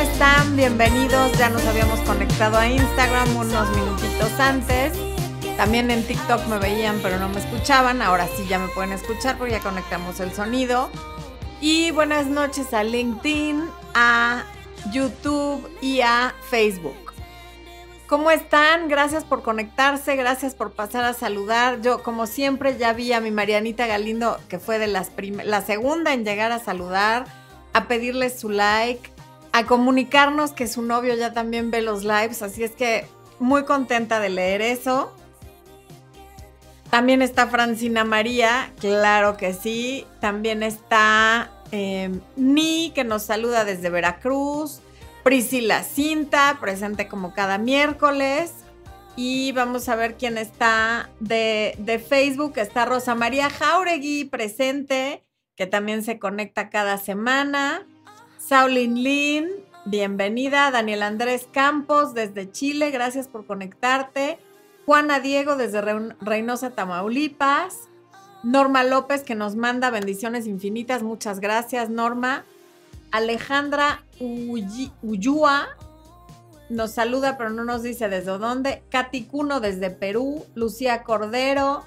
están? Bienvenidos. Ya nos habíamos conectado a Instagram unos minutitos antes. También en TikTok me veían, pero no me escuchaban. Ahora sí ya me pueden escuchar porque ya conectamos el sonido. Y buenas noches a LinkedIn, a YouTube y a Facebook. ¿Cómo están? Gracias por conectarse, gracias por pasar a saludar. Yo, como siempre, ya vi a mi Marianita Galindo, que fue de las la segunda en llegar a saludar, a pedirles su like, a comunicarnos que su novio ya también ve los lives. Así es que muy contenta de leer eso. También está Francina María, claro que sí. También está eh, Ni, que nos saluda desde Veracruz. Priscila Cinta, presente como cada miércoles. Y vamos a ver quién está de, de, Facebook. Está Rosa María Jauregui, presente, que también se conecta cada semana. Saulin Lin, bienvenida. Daniel Andrés Campos, desde Chile, gracias por conectarte. Juana Diego, desde Reynosa, Tamaulipas. Norma López, que nos manda bendiciones infinitas. Muchas gracias, Norma. Alejandra Uyua nos saluda, pero no nos dice desde dónde. Katy desde Perú. Lucía Cordero.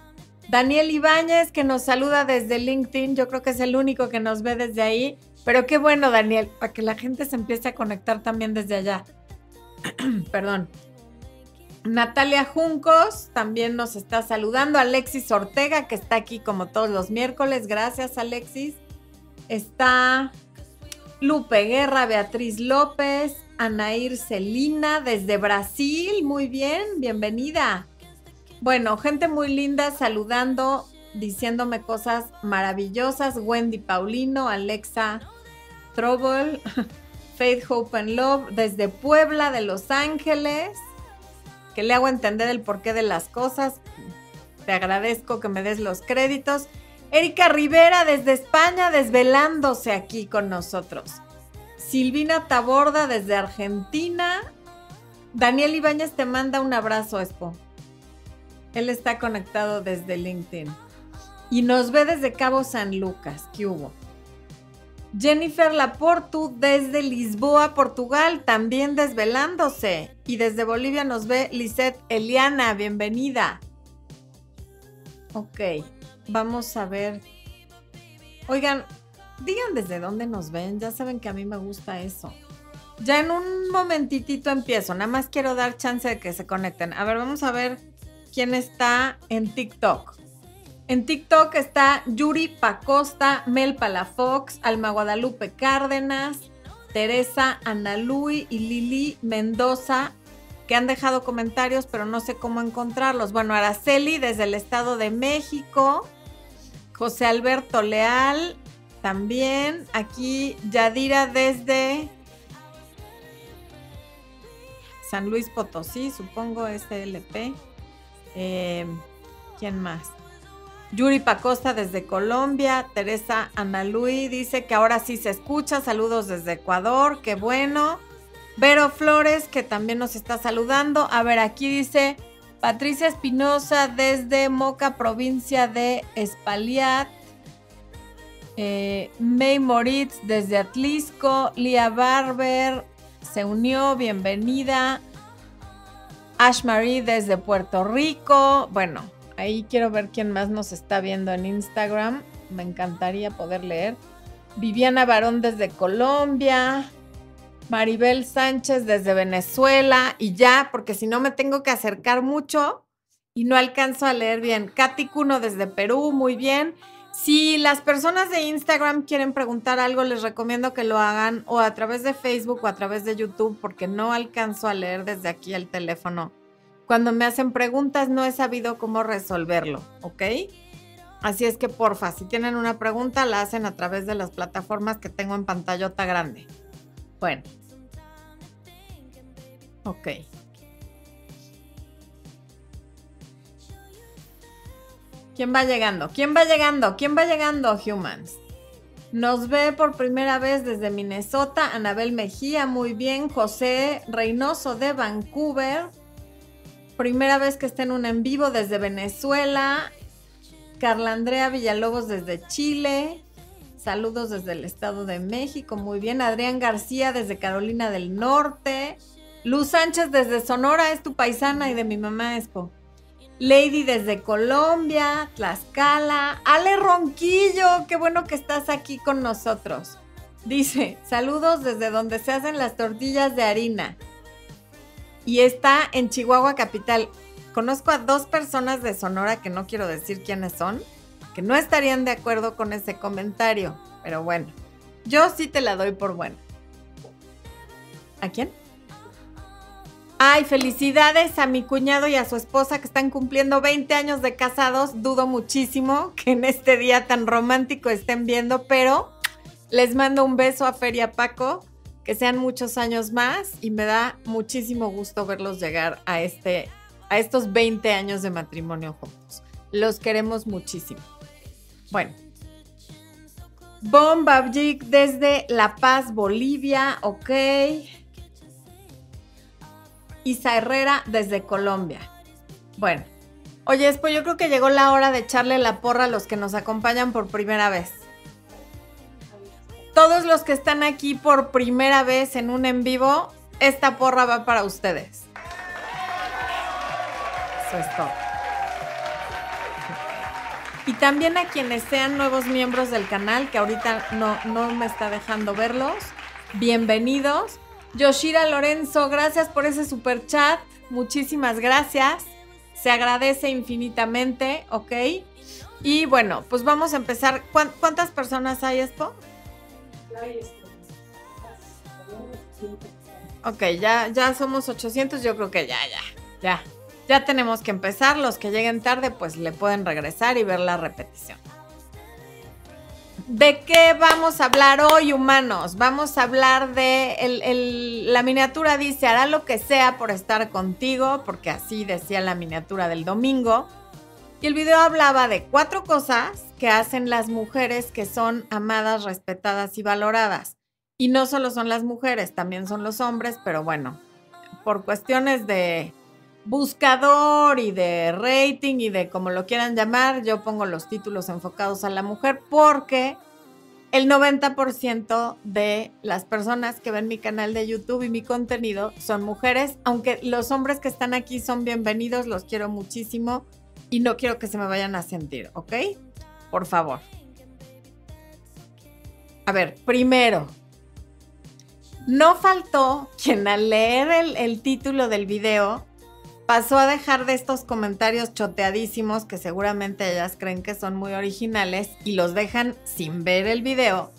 Daniel Ibáñez, que nos saluda desde LinkedIn. Yo creo que es el único que nos ve desde ahí. Pero qué bueno, Daniel, para que la gente se empiece a conectar también desde allá. Perdón. Natalia Juncos también nos está saludando. Alexis Ortega, que está aquí como todos los miércoles. Gracias, Alexis. Está Lupe Guerra, Beatriz López, Anair Celina desde Brasil. Muy bien, bienvenida. Bueno, gente muy linda saludando, diciéndome cosas maravillosas. Wendy Paulino, Alexa Trouble, Faith, Hope and Love desde Puebla de Los Ángeles, que le hago entender el porqué de las cosas. Te agradezco que me des los créditos. Erika Rivera desde España desvelándose aquí con nosotros. Silvina Taborda desde Argentina. Daniel Ibáñez te manda un abrazo, Expo. Él está conectado desde LinkedIn. Y nos ve desde Cabo San Lucas. ¿Qué hubo? Jennifer Laportu desde Lisboa, Portugal, también desvelándose. Y desde Bolivia nos ve Lisette Eliana. Bienvenida. Ok. Vamos a ver. Oigan, digan desde dónde nos ven. Ya saben que a mí me gusta eso. Ya en un momentitito empiezo. Nada más quiero dar chance de que se conecten. A ver, vamos a ver quién está en TikTok. En TikTok está Yuri Pacosta, Mel Palafox, Alma Guadalupe Cárdenas, Teresa Analuy y Lili Mendoza que han dejado comentarios, pero no sé cómo encontrarlos. Bueno, Araceli desde el Estado de México, José Alberto Leal también, aquí Yadira desde San Luis Potosí, supongo SLP. Eh, ¿Quién más? Yuri Pacosta desde Colombia, Teresa Analuy dice que ahora sí se escucha, saludos desde Ecuador, qué bueno. Vero Flores, que también nos está saludando. A ver, aquí dice Patricia Espinosa desde Moca, provincia de Espaliat. Eh, May Moritz desde Atlisco. Lía Barber se unió, bienvenida. Ash Marie desde Puerto Rico. Bueno, ahí quiero ver quién más nos está viendo en Instagram. Me encantaría poder leer. Viviana Barón desde Colombia. Maribel Sánchez desde Venezuela y ya, porque si no me tengo que acercar mucho y no alcanzo a leer bien. Katy Cuno desde Perú, muy bien. Si las personas de Instagram quieren preguntar algo, les recomiendo que lo hagan o a través de Facebook o a través de YouTube, porque no alcanzo a leer desde aquí el teléfono. Cuando me hacen preguntas no he sabido cómo resolverlo, ¿ok? Así es que porfa, si tienen una pregunta, la hacen a través de las plataformas que tengo en pantallota grande. Bueno. Ok. ¿Quién va llegando? ¿Quién va llegando? ¿Quién va llegando, Humans? Nos ve por primera vez desde Minnesota Anabel Mejía, muy bien. José Reynoso de Vancouver. Primera vez que está en un en vivo desde Venezuela. Carla Andrea Villalobos desde Chile. Saludos desde el Estado de México, muy bien. Adrián García desde Carolina del Norte. Luz Sánchez desde Sonora, es tu paisana y de mi mamá Expo. Lady desde Colombia, Tlaxcala. Ale Ronquillo, qué bueno que estás aquí con nosotros. Dice, saludos desde donde se hacen las tortillas de harina. Y está en Chihuahua Capital. Conozco a dos personas de Sonora que no quiero decir quiénes son, que no estarían de acuerdo con ese comentario. Pero bueno, yo sí te la doy por buena. ¿A quién? Ay, felicidades a mi cuñado y a su esposa que están cumpliendo 20 años de casados. Dudo muchísimo que en este día tan romántico estén viendo, pero les mando un beso a Feria Paco, que sean muchos años más y me da muchísimo gusto verlos llegar a, este, a estos 20 años de matrimonio juntos. Los queremos muchísimo. Bueno. Bomba desde La Paz, Bolivia, ok. Isa Herrera desde Colombia. Bueno, oye, después yo creo que llegó la hora de echarle la porra a los que nos acompañan por primera vez. Todos los que están aquí por primera vez en un en vivo, esta porra va para ustedes. Eso es todo. Y también a quienes sean nuevos miembros del canal, que ahorita no, no me está dejando verlos, bienvenidos. Yoshira Lorenzo, gracias por ese super chat. Muchísimas gracias. Se agradece infinitamente, ¿ok? Y bueno, pues vamos a empezar. ¿Cuántas personas hay, esto? Ok, ya, ya somos 800, yo creo que ya, ya, ya. Ya tenemos que empezar. Los que lleguen tarde, pues le pueden regresar y ver la repetición. ¿De qué vamos a hablar hoy, humanos? Vamos a hablar de. la miniatura dice: hará lo que sea por estar contigo, porque así decía la miniatura del domingo. Y el video hablaba de cuatro cosas que hacen las mujeres que son amadas, respetadas y valoradas. Y no solo son las mujeres, también son los hombres, pero bueno, por cuestiones de buscador y de rating y de como lo quieran llamar, yo pongo los títulos enfocados a la mujer porque el 90% de las personas que ven mi canal de YouTube y mi contenido son mujeres, aunque los hombres que están aquí son bienvenidos, los quiero muchísimo y no quiero que se me vayan a sentir, ¿ok? Por favor. A ver, primero, no faltó quien al leer el, el título del video pasó a dejar de estos comentarios choteadísimos que seguramente ellas creen que son muy originales y los dejan sin ver el video,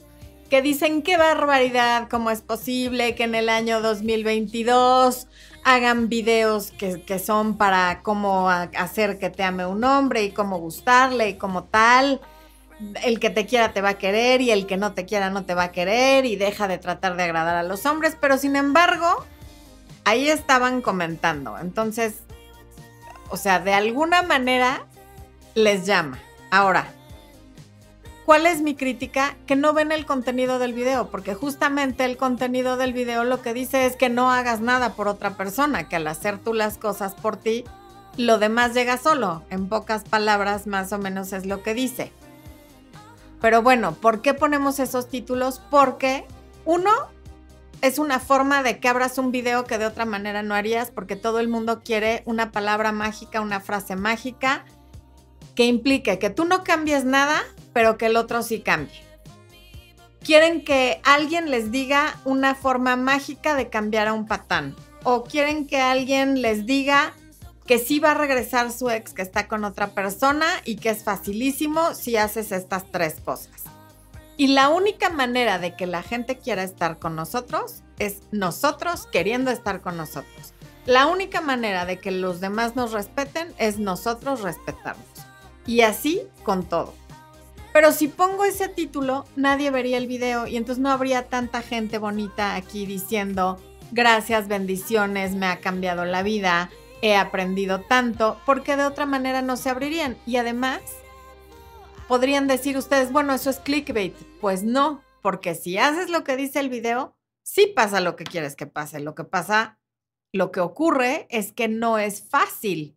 que dicen qué barbaridad, cómo es posible que en el año 2022 hagan videos que, que son para cómo hacer que te ame un hombre y cómo gustarle y como tal. El que te quiera te va a querer y el que no te quiera no te va a querer y deja de tratar de agradar a los hombres, pero sin embargo, ahí estaban comentando. Entonces, o sea, de alguna manera les llama. Ahora, ¿cuál es mi crítica? Que no ven el contenido del video, porque justamente el contenido del video lo que dice es que no hagas nada por otra persona, que al hacer tú las cosas por ti, lo demás llega solo. En pocas palabras, más o menos es lo que dice. Pero bueno, ¿por qué ponemos esos títulos? Porque uno, es una forma de que abras un video que de otra manera no harías porque todo el mundo quiere una palabra mágica, una frase mágica que implique que tú no cambies nada, pero que el otro sí cambie. Quieren que alguien les diga una forma mágica de cambiar a un patán. O quieren que alguien les diga que sí va a regresar su ex que está con otra persona y que es facilísimo si haces estas tres cosas. Y la única manera de que la gente quiera estar con nosotros es nosotros queriendo estar con nosotros. La única manera de que los demás nos respeten es nosotros respetarnos. Y así con todo. Pero si pongo ese título, nadie vería el video y entonces no habría tanta gente bonita aquí diciendo, gracias, bendiciones, me ha cambiado la vida, he aprendido tanto, porque de otra manera no se abrirían. Y además, podrían decir ustedes, bueno, eso es clickbait. Pues no, porque si haces lo que dice el video, sí pasa lo que quieres que pase. Lo que pasa, lo que ocurre es que no es fácil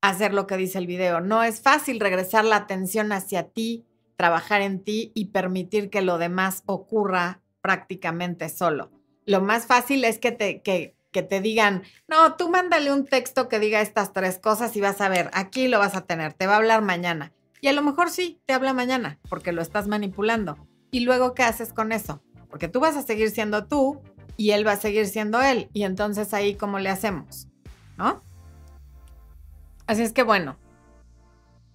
hacer lo que dice el video. No es fácil regresar la atención hacia ti, trabajar en ti y permitir que lo demás ocurra prácticamente solo. Lo más fácil es que te, que, que te digan, no, tú mándale un texto que diga estas tres cosas y vas a ver, aquí lo vas a tener, te va a hablar mañana. Y a lo mejor sí, te habla mañana, porque lo estás manipulando. ¿Y luego qué haces con eso? Porque tú vas a seguir siendo tú y él va a seguir siendo él. Y entonces ahí, ¿cómo le hacemos? ¿No? Así es que bueno,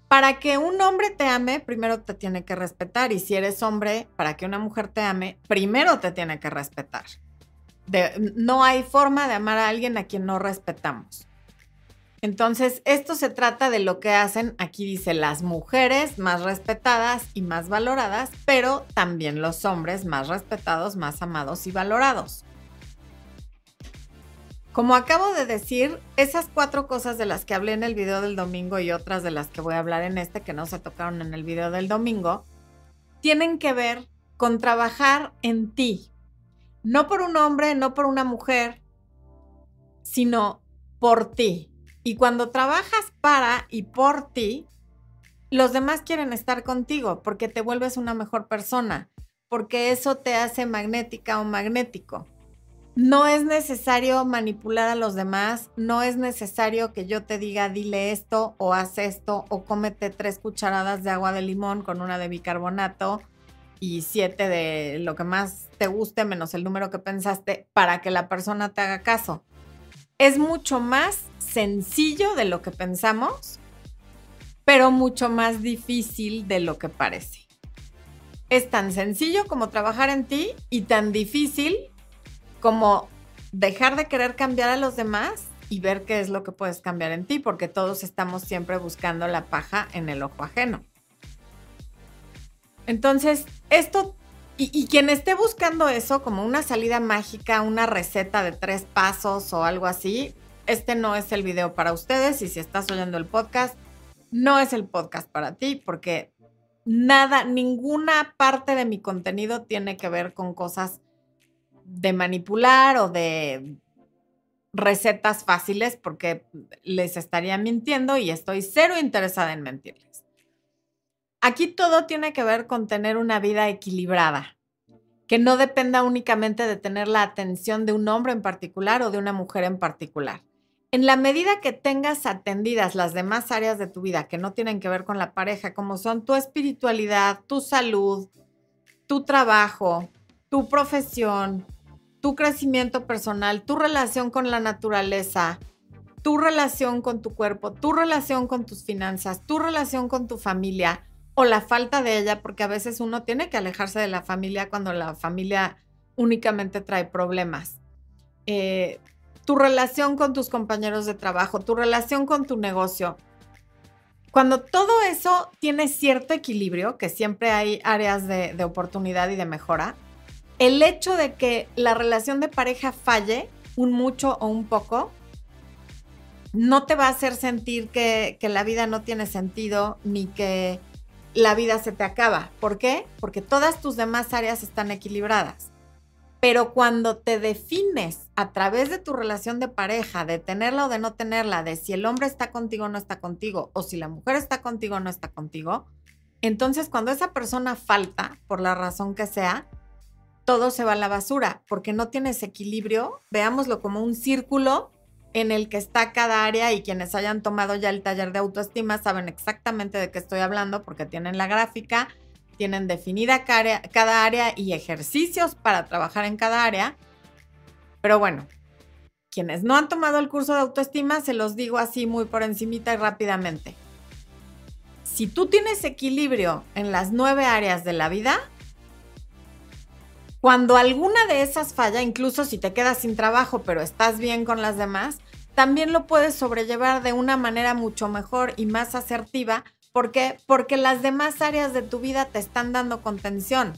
para que un hombre te ame, primero te tiene que respetar. Y si eres hombre, para que una mujer te ame, primero te tiene que respetar no hay forma de amar a alguien a quien no respetamos. Entonces, esto se trata de lo que hacen, aquí dice, las mujeres más respetadas y más valoradas, pero también los hombres más respetados, más amados y valorados. Como acabo de decir, esas cuatro cosas de las que hablé en el video del domingo y otras de las que voy a hablar en este que no se tocaron en el video del domingo, tienen que ver con trabajar en ti, no por un hombre, no por una mujer, sino por ti. Y cuando trabajas para y por ti, los demás quieren estar contigo porque te vuelves una mejor persona, porque eso te hace magnética o magnético. No es necesario manipular a los demás, no es necesario que yo te diga dile esto o haz esto o cómete tres cucharadas de agua de limón con una de bicarbonato y siete de lo que más te guste menos el número que pensaste para que la persona te haga caso. Es mucho más sencillo de lo que pensamos, pero mucho más difícil de lo que parece. Es tan sencillo como trabajar en ti y tan difícil como dejar de querer cambiar a los demás y ver qué es lo que puedes cambiar en ti, porque todos estamos siempre buscando la paja en el ojo ajeno. Entonces, esto, y, quien esté buscando eso como una salida mágica, una receta de tres pasos o algo así, este no es el video para ustedes y si estás oyendo el podcast, no es el podcast para ti porque nada, ninguna parte de mi contenido tiene que ver con cosas de manipular o de recetas fáciles porque les estaría mintiendo y estoy cero interesada en mentirles. Aquí todo tiene que ver con tener una vida equilibrada, que no dependa únicamente de tener la atención de un hombre en particular o de una mujer en particular. En la medida que tengas atendidas las demás áreas de tu vida que no tienen que ver con la pareja, como son tu espiritualidad, tu salud, tu trabajo, tu profesión, tu crecimiento personal, tu relación con la naturaleza, tu relación con tu cuerpo, tu relación con tus finanzas, tu relación con tu familia, o la falta de ella, porque a veces uno tiene que alejarse de la familia cuando la familia únicamente trae problemas. Eh, tu relación con tus compañeros de trabajo, tu relación con tu negocio. Cuando todo eso tiene cierto equilibrio, que siempre hay áreas de, de oportunidad y de mejora, el hecho de que la relación de pareja falle un mucho o un poco, no te va a hacer sentir que, la vida no tiene sentido, ni que la vida se te acaba. ¿Por qué? Porque todas tus demás áreas están equilibradas. Pero cuando te defines a través de tu relación de pareja, de tenerla o de no tenerla, de si el hombre está contigo o no está contigo, o si la mujer está contigo o no está contigo, entonces cuando esa persona falta, por la razón que sea, todo se va a la basura, porque no tienes equilibrio, veámoslo como un círculo en el que está cada área y quienes hayan tomado ya el taller de autoestima saben exactamente de qué estoy hablando porque tienen la gráfica, tienen definida cada área y ejercicios para trabajar en cada área. Pero bueno, quienes no han tomado el curso de autoestima, se los digo así muy por encimita y rápidamente. Si tú tienes equilibrio en las nueve áreas de la vida, cuando alguna de esas falla, incluso si te quedas sin trabajo pero estás bien con las demás, también lo puedes sobrellevar de una manera mucho mejor y más asertiva. ¿Por qué? Porque las demás áreas de tu vida te están dando contención.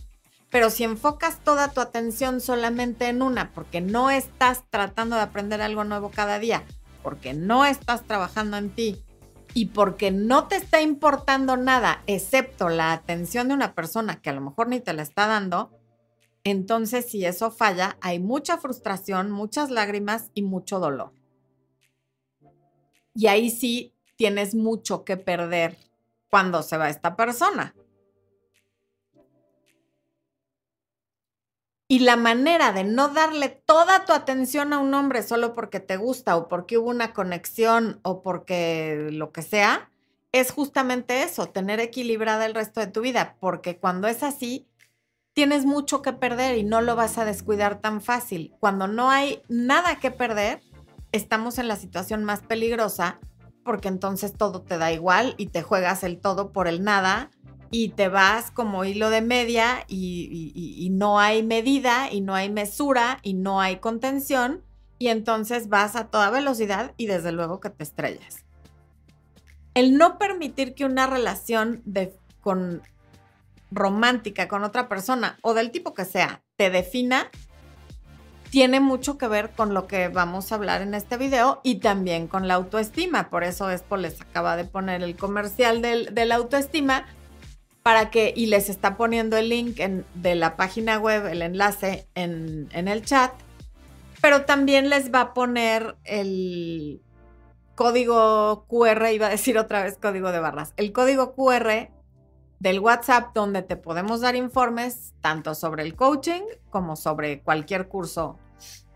Pero si enfocas toda tu atención solamente en una, porque no estás tratando de aprender algo nuevo cada día, porque no estás trabajando en ti y porque no te está importando nada excepto la atención de una persona que a lo mejor ni te la está dando, entonces, si eso falla, hay mucha frustración, muchas lágrimas y mucho dolor. Y ahí sí tienes mucho que perder cuando se va esta persona. Y la manera de no darle toda tu atención a un hombre solo porque te gusta o porque hubo una conexión o porque lo que sea, es justamente eso, tener equilibrada el resto de tu vida, porque cuando es así, tienes mucho que perder y no lo vas a descuidar tan fácil. Cuando no hay nada que perder, estamos en la situación más peligrosa porque entonces todo te da igual y te juegas el todo por el nada y te vas como hilo de media y, no hay medida y no hay mesura y no hay contención y entonces vas a toda velocidad y desde luego que te estrellas. El no permitir que una relación de, con romántica con otra persona o del tipo que sea te defina tiene mucho que ver con lo que vamos a hablar en este video y también con la autoestima. Por eso Expo les acaba de poner el comercial de la autoestima para que, y les está poniendo el link de la página web, el enlace en, en el chat, pero también les va a poner el código QR, iba a decir otra vez código de barras, el código QR del WhatsApp donde te podemos dar informes tanto sobre el coaching como sobre cualquier curso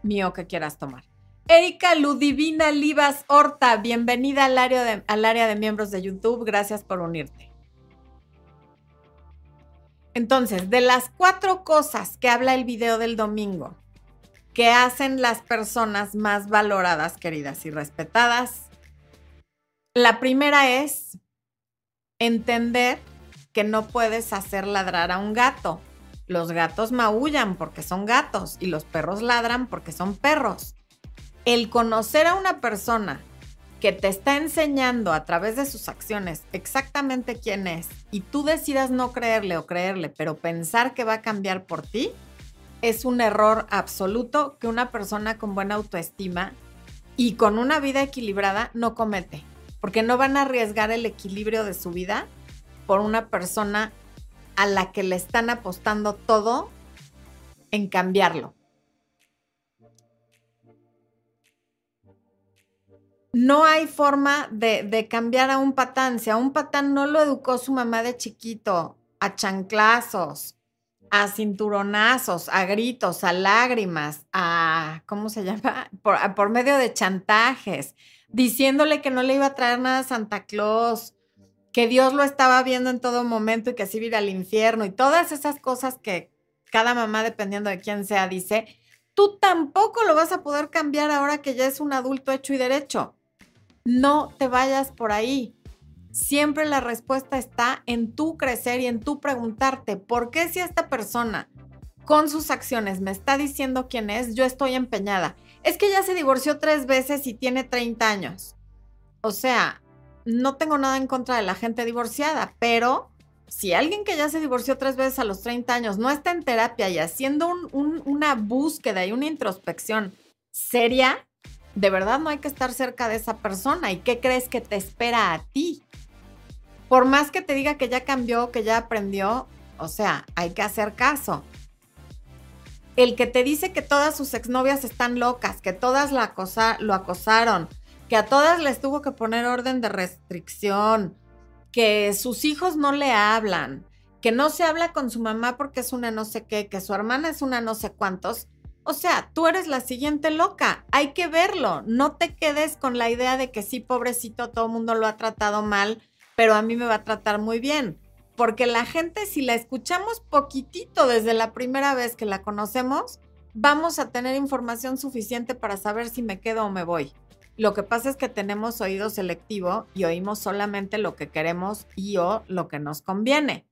mío que quieras tomar. Erika Ludivina Livas Horta, bienvenida al área, de, al área de miembros de YouTube. Gracias por unirte. Entonces, de las cuatro cosas que habla el video del domingo, que hacen las personas más valoradas, queridas y respetadas, la primera es entender que no puedes hacer ladrar a un gato. Los gatos maullan porque son gatos y los perros ladran porque son perros. El conocer a una persona que te está enseñando a través de sus acciones exactamente quién es y tú decidas no creerle o creerle, pero pensar que va a cambiar por ti, es un error absoluto que una persona con buena autoestima y con una vida equilibrada no comete, porque no van a arriesgar el equilibrio de su vida por una persona a la que le están apostando todo en cambiarlo. no hay forma de, cambiar a un patán. Si a un patán no lo educó su mamá de chiquito, a chanclazos, a cinturonazos, a gritos, a lágrimas, a, ¿cómo se llama? Por, por, medio de chantajes, diciéndole que no le iba a traer nada a Santa Claus, que Dios lo estaba viendo en todo momento y que así iba al infierno y todas esas cosas que cada mamá, dependiendo de quién sea, dice, tú tampoco lo vas a poder cambiar ahora que ya es un adulto hecho y derecho. No te vayas por ahí. Siempre la respuesta está en tu crecer y en tu preguntarte, ¿por qué si esta persona con sus acciones me está diciendo quién es, yo estoy empeñada? Es que ya se divorció tres veces y tiene 30 años. O sea, no tengo nada en contra de la gente divorciada, pero si alguien que ya se divorció tres veces a los 30 años no está en terapia y haciendo una búsqueda y una introspección seria, de verdad no hay que estar cerca de esa persona. ¿Y qué crees que te espera a ti? Por más que te diga que ya cambió, que ya aprendió, o sea, hay que hacer caso. El que te dice que todas sus exnovias están locas, que todas lo, lo acosaron, que a todas les tuvo que poner orden de restricción, que sus hijos no le hablan, que no se habla con su mamá porque es una no sé qué, que su hermana es una no sé cuántos, o sea, tú eres la siguiente loca, hay que verlo, no te quedes con la idea de que sí, pobrecito, todo el mundo lo ha tratado mal, pero a mí me va a tratar muy bien, porque la gente, si la escuchamos poquitito desde la primera vez que la conocemos, vamos a tener información suficiente para saber si me quedo o me voy. Lo que pasa es que tenemos oído selectivo y oímos solamente lo que queremos y o lo que nos conviene.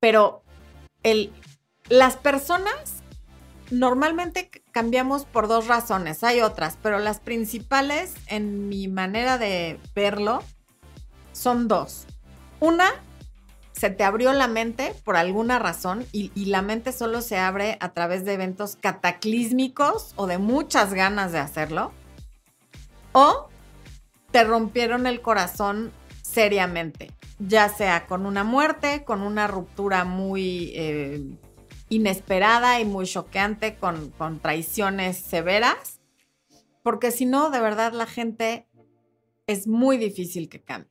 Pero el, las personas normalmente cambiamos por dos razones, hay otras, pero las principales en mi manera de verlo son dos. Una, se te abrió la mente por alguna razón y, la mente solo se abre a través de eventos cataclísmicos o de muchas ganas de hacerlo. O te rompieron el corazón seriamente, ya sea con una muerte, con una ruptura muy eh, inesperada y muy choqueante con, con traiciones severas, porque si no, de verdad la gente es muy difícil que cambie.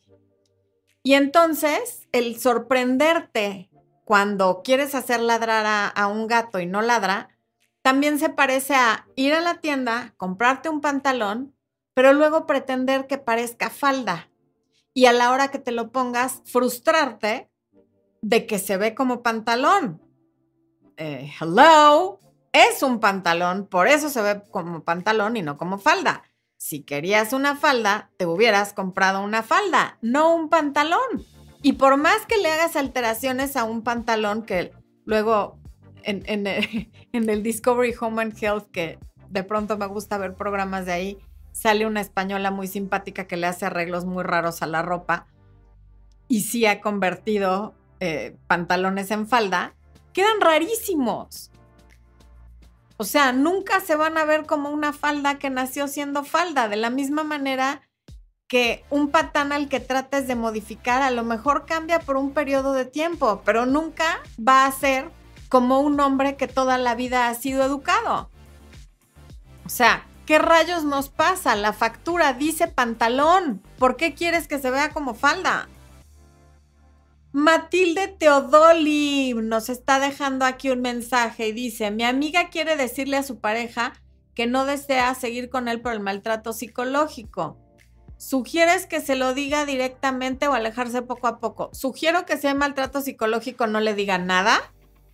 Y entonces, el sorprenderte cuando quieres hacer ladrar a, a un gato y no ladra, también se parece a ir a la tienda, comprarte un pantalón, pero luego pretender que parezca falda. Y a la hora que te lo pongas, frustrarte de que se ve como pantalón. Eh, hello, es un pantalón, por eso se ve como pantalón y no como falda. Si querías una falda, te hubieras comprado una falda, no un pantalón. Y por más que le hagas alteraciones a un pantalón que luego en, el Discovery Home and Health, que de pronto me gusta ver programas de ahí, sale una española muy simpática que le hace arreglos muy raros a la ropa y sí ha convertido eh, pantalones en falda, quedan rarísimos. O sea, nunca se van a ver como una falda que nació siendo falda, de la misma manera que un patán al que trates de modificar a lo mejor cambia por un periodo de tiempo, pero nunca va a ser como un hombre que toda la vida ha sido educado. O sea, ¿qué rayos nos pasa? La factura dice pantalón. ¿Por qué quieres que se vea como falda? Matilde Teodoli nos está dejando aquí un mensaje y dice, mi amiga quiere decirle a su pareja que no desea seguir con él por el maltrato psicológico. ¿Sugieres que se lo diga directamente o alejarse poco a poco? Sugiero que si hay maltrato psicológico no le diga nada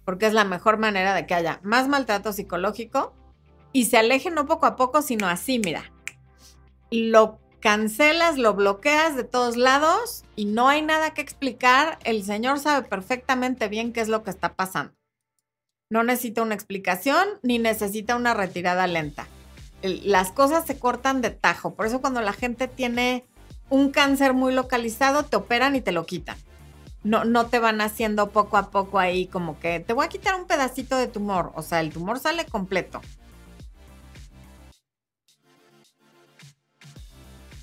porque es la mejor manera de que haya más maltrato psicológico y se aleje no poco a poco, sino así, mira. Lo cancelas, lo bloqueas de todos lados y no hay nada que explicar. El señor sabe perfectamente bien qué es lo que está pasando. No necesita una explicación ni necesita una retirada lenta. las cosas se cortan de tajo. Por eso cuando la gente tiene un cáncer muy localizado, te operan y te lo quitan no, no te van haciendo poco a poco ahí como que te voy a quitar un pedacito de tumor. O sea, el tumor sale completo.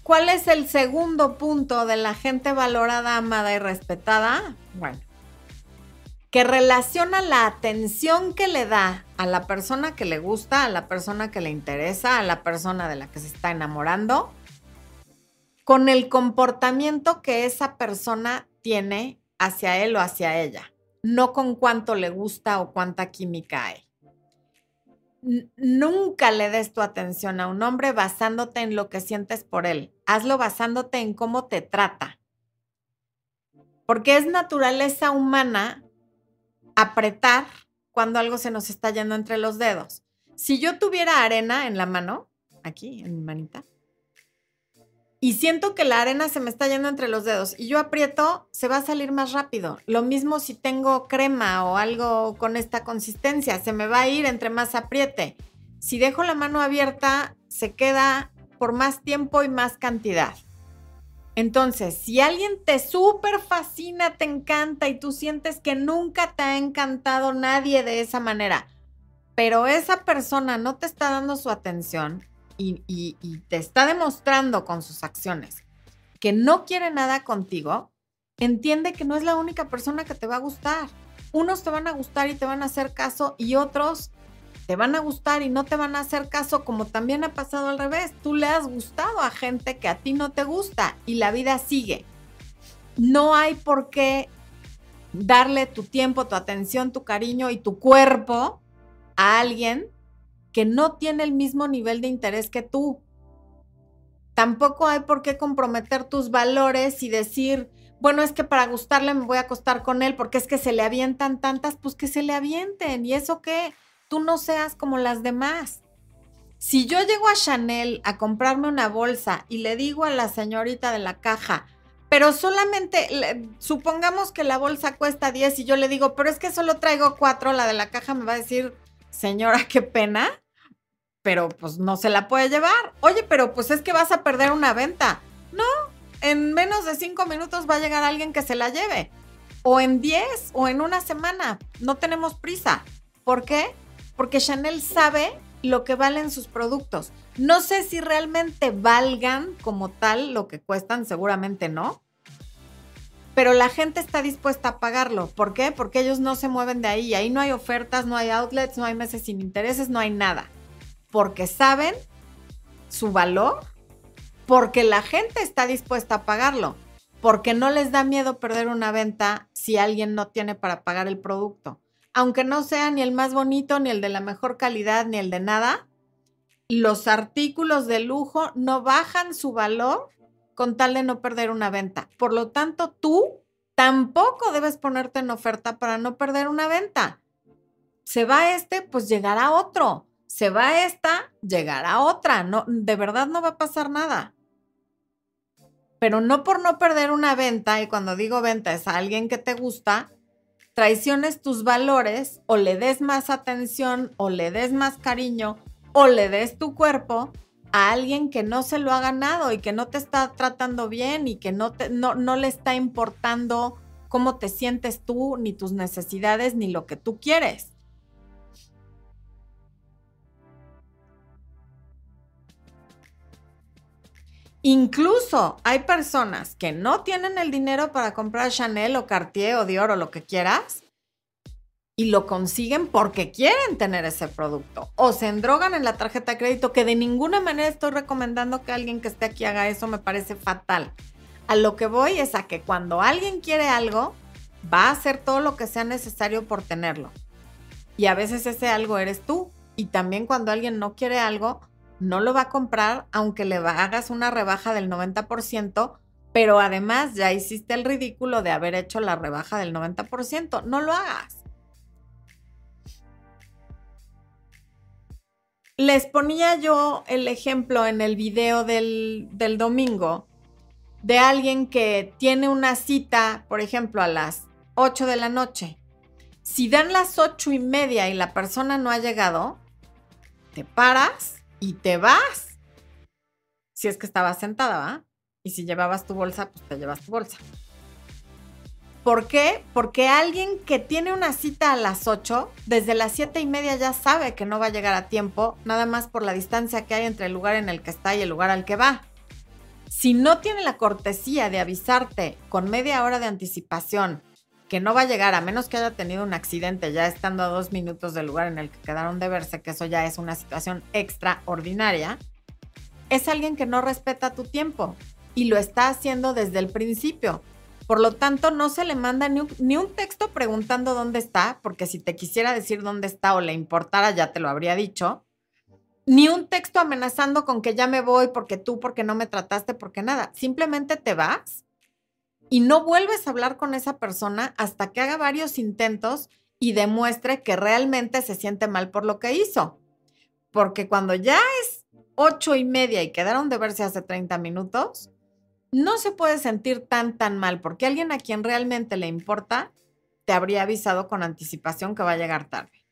¿Cuál es el segundo punto de la gente valorada, amada y respetada? Bueno, que relaciona la atención que le da a la persona que le gusta, a la persona que le interesa, a la persona de la que se está enamorando, con el comportamiento que esa persona tiene hacia él o hacia ella, no con cuánto le gusta o cuánta química hay. Nunca le des tu atención a un hombre basándote en lo que sientes por él. Hazlo basándote en cómo te trata. Porque es naturaleza humana apretar cuando algo se nos está yendo entre los dedos. Si yo tuviera arena en la mano, aquí, en mi manita, y siento que la arena se me está yendo entre los dedos y yo aprieto, se va a salir más rápido. Lo mismo si tengo crema o algo con esta consistencia, se me va a ir entre más apriete. Si dejo la mano abierta, se queda por más tiempo y más cantidad. Entonces, si alguien te súper fascina, te encanta y tú sientes que nunca te ha encantado nadie de esa manera, pero esa persona no te está dando su atención, y, te está demostrando con sus acciones que no quiere nada contigo, entiende que no es la única persona que te va a gustar. Unos te van a gustar y te van a hacer caso y otros te van a gustar y no te van a hacer caso, como también ha pasado al revés. Tú le has gustado a gente que a ti no te gusta y la vida sigue. No hay por qué darle tu tiempo, tu atención, tu cariño y tu cuerpo a alguien que no tiene el mismo nivel de interés que tú. Tampoco hay por qué comprometer tus valores y decir, bueno, es que para gustarle me voy a acostar con él porque es que se le avientan tantas, pues que se le avienten. ¿Y eso qué? Tú no seas como las demás. Si yo llego a Chanel a comprarme una bolsa y le digo a la señorita de la caja, pero solamente, supongamos que la bolsa cuesta 10 y yo le digo, pero es que solo traigo 4, la de la caja me va a decir, señora, qué pena pero pues no se la puede llevar. Oye, pero pues es que vas a perder una venta. No, en menos de cinco minutos va a llegar alguien que se la lleve. O en diez o en una semana. No tenemos prisa. ¿Por qué? Porque Chanel sabe lo que valen sus productos. No sé si realmente valgan como tal lo que cuestan, seguramente no. Pero la gente está dispuesta a pagarlo. ¿Por qué? Porque ellos no se mueven de ahí. Ahí no hay ofertas, no hay outlets, no hay meses sin intereses, no hay nada porque saben su valor, porque la gente está dispuesta a pagarlo, porque no les da miedo perder una venta si alguien no tiene para pagar el producto. Aunque no sea ni el más bonito, ni el de la mejor calidad, ni el de nada, los artículos de lujo no bajan su valor con tal de no perder una venta. Por lo tanto, tú tampoco debes ponerte en oferta para no perder una venta. Se va este, pues llegará otro. Se va esta, llegará otra. No, de verdad no va a pasar nada. Pero no por no perder una venta, y cuando digo venta es a alguien que te gusta, traiciones tus valores o le des más atención o le des más cariño o le des tu cuerpo a alguien que no se lo ha ganado y que no te está tratando bien y que no, te, no, no le está importando cómo te sientes tú, ni tus necesidades, ni lo que tú quieres. Incluso hay personas que no tienen el dinero para comprar Chanel o Cartier o Dior o lo que quieras y lo consiguen porque quieren tener ese producto o se endrogan en la tarjeta de crédito, que de ninguna manera estoy recomendando que alguien que esté aquí haga eso, me parece fatal. A lo que voy es a que cuando alguien quiere algo, va a hacer todo lo que sea necesario por tenerlo. Y a veces ese algo eres tú. Y también cuando alguien no quiere algo, no lo va a comprar aunque le hagas una rebaja del 90%, pero además ya hiciste el ridículo de haber hecho la rebaja del 90%. No lo hagas. Les ponía yo el ejemplo en el video del, domingo de alguien que tiene una cita, por ejemplo, a las 8 de la noche. Si dan las ocho y media y la persona no ha llegado, te paras y te vas. Si es que estabas sentada, ¿va? Y si llevabas tu bolsa, pues te llevas tu bolsa. ¿Por qué? Porque alguien que tiene una cita a las 8, desde las siete y media ya sabe que no va a llegar a tiempo, nada más por la distancia que hay entre el lugar en el que está y el lugar al que va. Si no tiene la cortesía de avisarte con media hora de anticipación que no va a llegar a menos que haya tenido un accidente ya estando a dos minutos del lugar en el que quedaron de verse, que eso ya es una situación extraordinaria, es alguien que no respeta tu tiempo y lo está haciendo desde el principio. Por lo tanto, no se le manda ni un, texto preguntando dónde está, porque si te quisiera decir dónde está o le importara, ya te lo habría dicho. Ni un texto amenazando con que ya me voy porque tú, porque no me trataste, porque nada. Simplemente te vas y no vuelves a hablar con esa persona hasta que haga varios intentos y demuestre que realmente se siente mal por lo que hizo. Porque cuando ya es ocho y media y quedaron de verse hace 30 minutos, no se puede sentir tan, tan mal, porque alguien a quien realmente le importa te habría avisado con anticipación que va a llegar tarde.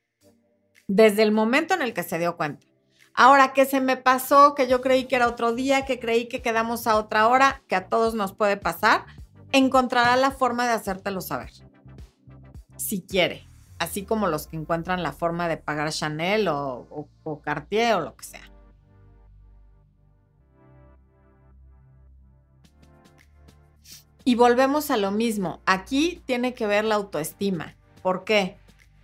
Desde el momento en el que se dio cuenta. Ahora, que se me pasó, que yo creí que era otro día, que creí que quedamos a otra hora, que a todos nos puede pasar, encontrará la forma de hacértelo saber. Si quiere. Así como los que encuentran la forma de pagar Chanel o, o Cartier o lo que sea. Y volvemos a lo mismo. Aquí tiene que ver la autoestima. ¿Por qué?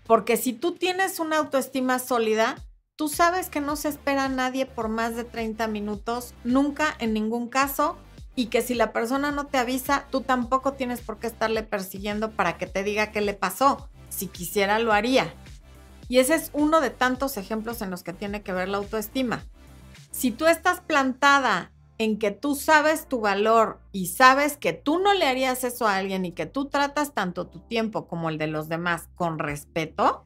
Porque si tú tienes una autoestima sólida, tú sabes que no se espera a nadie por más de 30 minutos, nunca, en ningún caso, y que si la persona no te avisa, tú tampoco tienes por qué estarle persiguiendo para que te diga qué le pasó. Si quisiera, lo haría. Y ese es uno de tantos ejemplos en los que tiene que ver la autoestima. Si tú estás plantada en que tú sabes tu valor y sabes que tú no le harías eso a alguien y que tú tratas tanto tu tiempo como el de los demás con respeto,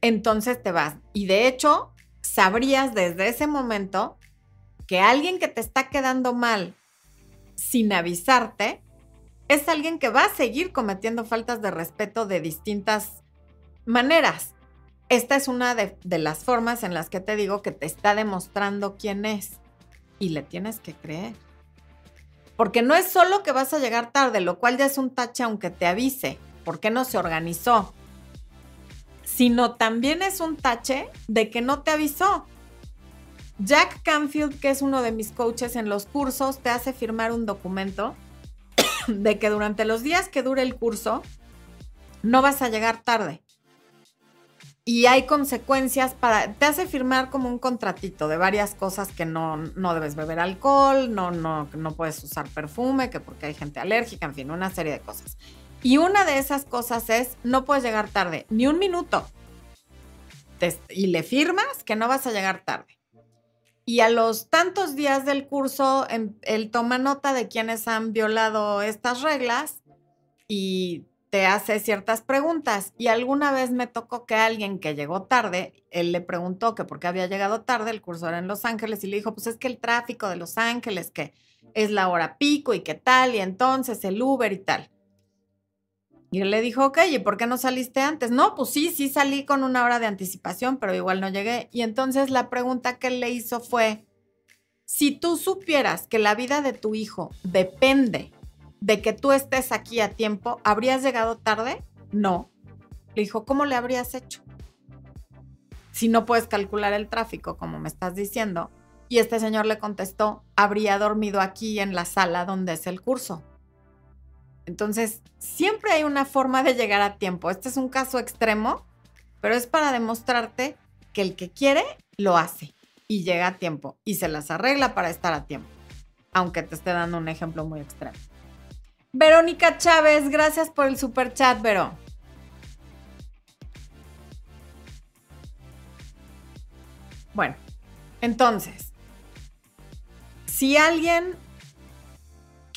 entonces te vas. Y de hecho, sabrías desde ese momento que alguien que te está quedando mal sin avisarte, es alguien que va a seguir cometiendo faltas de respeto de distintas maneras. Esta es una de, las formas en las que te digo que te está demostrando quién es y le tienes que creer. Porque no es solo que vas a llegar tarde, lo cual ya es un tache aunque te avise, porque no se organizó, sino también es un tache de que no te avisó. Jack Canfield, que es uno de mis coaches en los cursos, te hace firmar un documento de que durante los días que dure el curso no vas a llegar tarde. Y hay consecuencias para, te hace firmar como un contratito de varias cosas que no, no debes beber alcohol, no, no, no puedes usar perfume, que porque hay gente alérgica, en fin, una serie de cosas. Y una de esas cosas es, no puedes llegar tarde, ni un minuto. y le firmas que no vas a llegar tarde. Y a los tantos días del curso, em, él toma nota de quienes han violado estas reglas y te hace ciertas preguntas. Y alguna vez me tocó que alguien que llegó tarde, él le preguntó que por qué había llegado tarde, el curso era en Los Ángeles, y le dijo, pues es que el tráfico de Los Ángeles, que es la hora pico y qué tal, y entonces el Uber y tal. Y él le dijo, ok, ¿y por qué no saliste antes? No, pues sí, sí salí con una hora de anticipación, pero igual no llegué. Y entonces la pregunta que le hizo fue, si tú supieras que la vida de tu hijo depende de que tú estés aquí a tiempo, ¿habrías llegado tarde? No. Le dijo, ¿cómo le habrías hecho? Si no puedes calcular el tráfico, como me estás diciendo. Y este señor le contestó, habría dormido aquí en la sala donde es el curso. Entonces, siempre hay una forma de llegar a tiempo. Este es un caso extremo, pero es para demostrarte que el que quiere, lo hace y llega a tiempo y se las arregla para estar a tiempo, aunque te esté dando un ejemplo muy extremo. Verónica Chávez, gracias por el super chat, Vero. Bueno, entonces, si alguien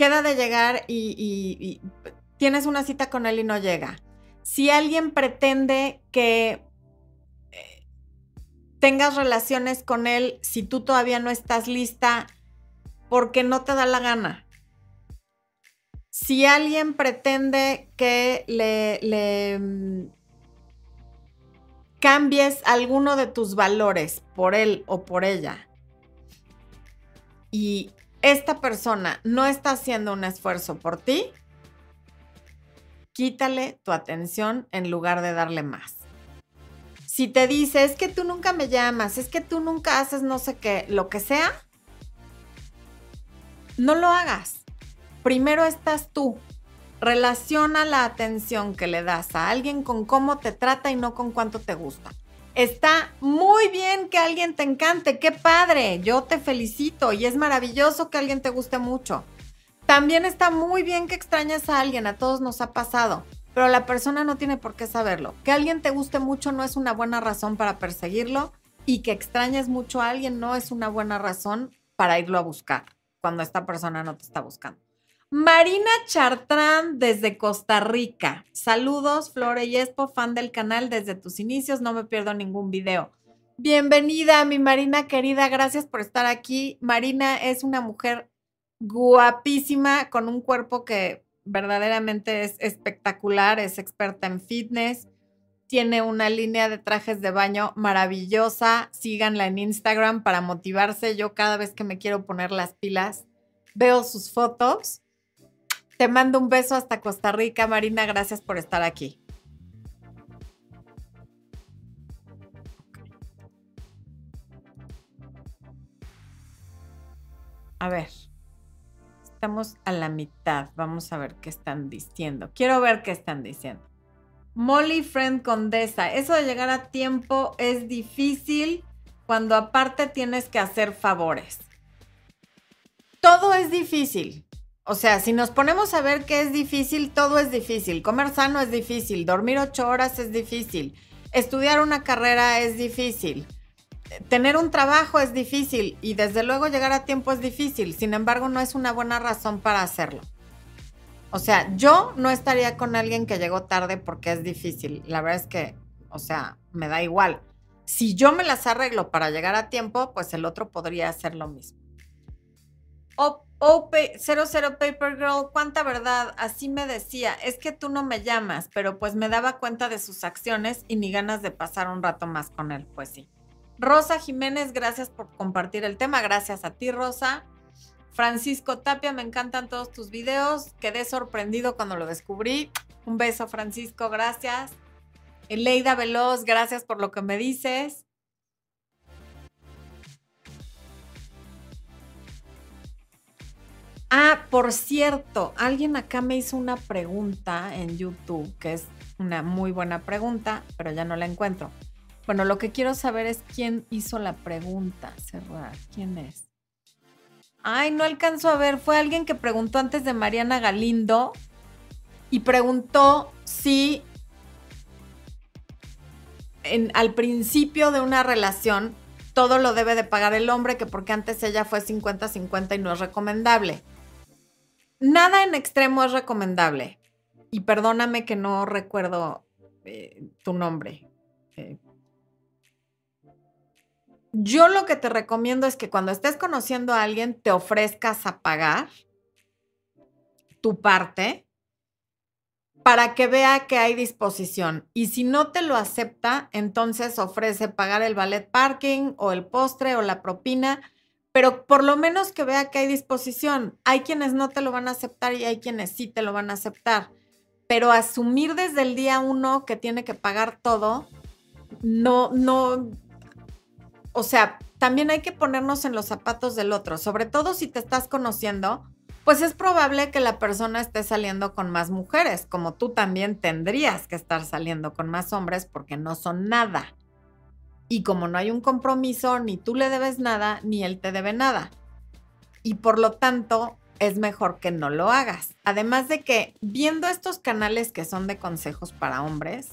queda de llegar y, tienes una cita con él y no llega. Si alguien pretende que eh, tengas relaciones con él si tú todavía no estás lista porque no te da la gana. Si alguien pretende que le, le mm, cambies alguno de tus valores por él o por ella y esta persona no está haciendo un esfuerzo por ti, quítale tu atención en lugar de darle más. Si te dice, es que tú nunca me llamas, es que tú nunca haces no sé qué, lo que sea, no lo hagas. Primero estás tú. Relaciona la atención que le das a alguien con cómo te trata y no con cuánto te gusta. Está muy bien que alguien te encante, qué padre, yo te felicito y es maravilloso que alguien te guste mucho. También está muy bien que extrañes a alguien, a todos nos ha pasado, pero la persona no tiene por qué saberlo. Que alguien te guste mucho no es una buena razón para perseguirlo y que extrañes mucho a alguien no es una buena razón para irlo a buscar cuando esta persona no te está buscando. Marina Chartrán desde Costa Rica. Saludos, Flore y Espo, fan del canal desde tus inicios, no me pierdo ningún video. Bienvenida, mi Marina querida, gracias por estar aquí. Marina es una mujer guapísima, con un cuerpo que verdaderamente es espectacular, es experta en fitness, tiene una línea de trajes de baño maravillosa. Síganla en Instagram para motivarse. Yo cada vez que me quiero poner las pilas, veo sus fotos te mando un beso hasta Costa Rica, Marina. Gracias por estar aquí. A ver, estamos a la mitad. Vamos a ver qué están diciendo. Quiero ver qué están diciendo. Molly Friend Condesa, eso de llegar a tiempo es difícil cuando aparte tienes que hacer favores. Todo es difícil. O sea, si nos ponemos a ver qué es difícil, todo es difícil. Comer sano es difícil, dormir ocho horas es difícil, estudiar una carrera es difícil, tener un trabajo es difícil y desde luego llegar a tiempo es difícil. Sin embargo, no es una buena razón para hacerlo. O sea, yo no estaría con alguien que llegó tarde porque es difícil. La verdad es que, o sea, me da igual. Si yo me las arreglo para llegar a tiempo, pues el otro podría hacer lo mismo. O Oh, 00 Paper Girl, cuánta verdad, así me decía, es que tú no me llamas, pero pues me daba cuenta de sus acciones y ni ganas de pasar un rato más con él, pues sí. Rosa Jiménez, gracias por compartir el tema, gracias a ti Rosa. Francisco Tapia, me encantan todos tus videos, quedé sorprendido cuando lo descubrí. Un beso Francisco, gracias. Eleida Veloz, gracias por lo que me dices. Ah, por cierto, alguien acá me hizo una pregunta en YouTube, que es una muy buena pregunta, pero ya no la encuentro. Bueno, lo que quiero saber es quién hizo la pregunta. Cerrar, ¿quién es? Ay, no alcanzo a ver. Fue alguien que preguntó antes de Mariana Galindo. y preguntó si en, al principio de una relación todo lo debe de pagar el hombre, que porque antes ella fue 50-50 y no es recomendable. Nada en extremo es recomendable. Y perdóname que no recuerdo eh, tu nombre. Eh, yo lo que te recomiendo es que cuando estés conociendo a alguien te ofrezcas a pagar tu parte para que vea que hay disposición. Y si no te lo acepta, entonces ofrece pagar el ballet parking o el postre o la propina, pero por lo menos que vea que hay disposición. Hay quienes no te lo van a aceptar y hay quienes sí te lo van a aceptar. Pero asumir desde el día uno que tiene que pagar todo, no, no, o sea, también hay que ponernos en los zapatos del otro, sobre todo si te estás conociendo pues es probable que la persona esté saliendo con más mujeres, como tú también tendrías que estar saliendo con más hombres porque no son nada. Y como no hay un compromiso, ni tú le debes nada, ni él te debe nada. Y por lo tanto, es mejor que no lo hagas. Además de que viendo estos canales que son de consejos para hombres,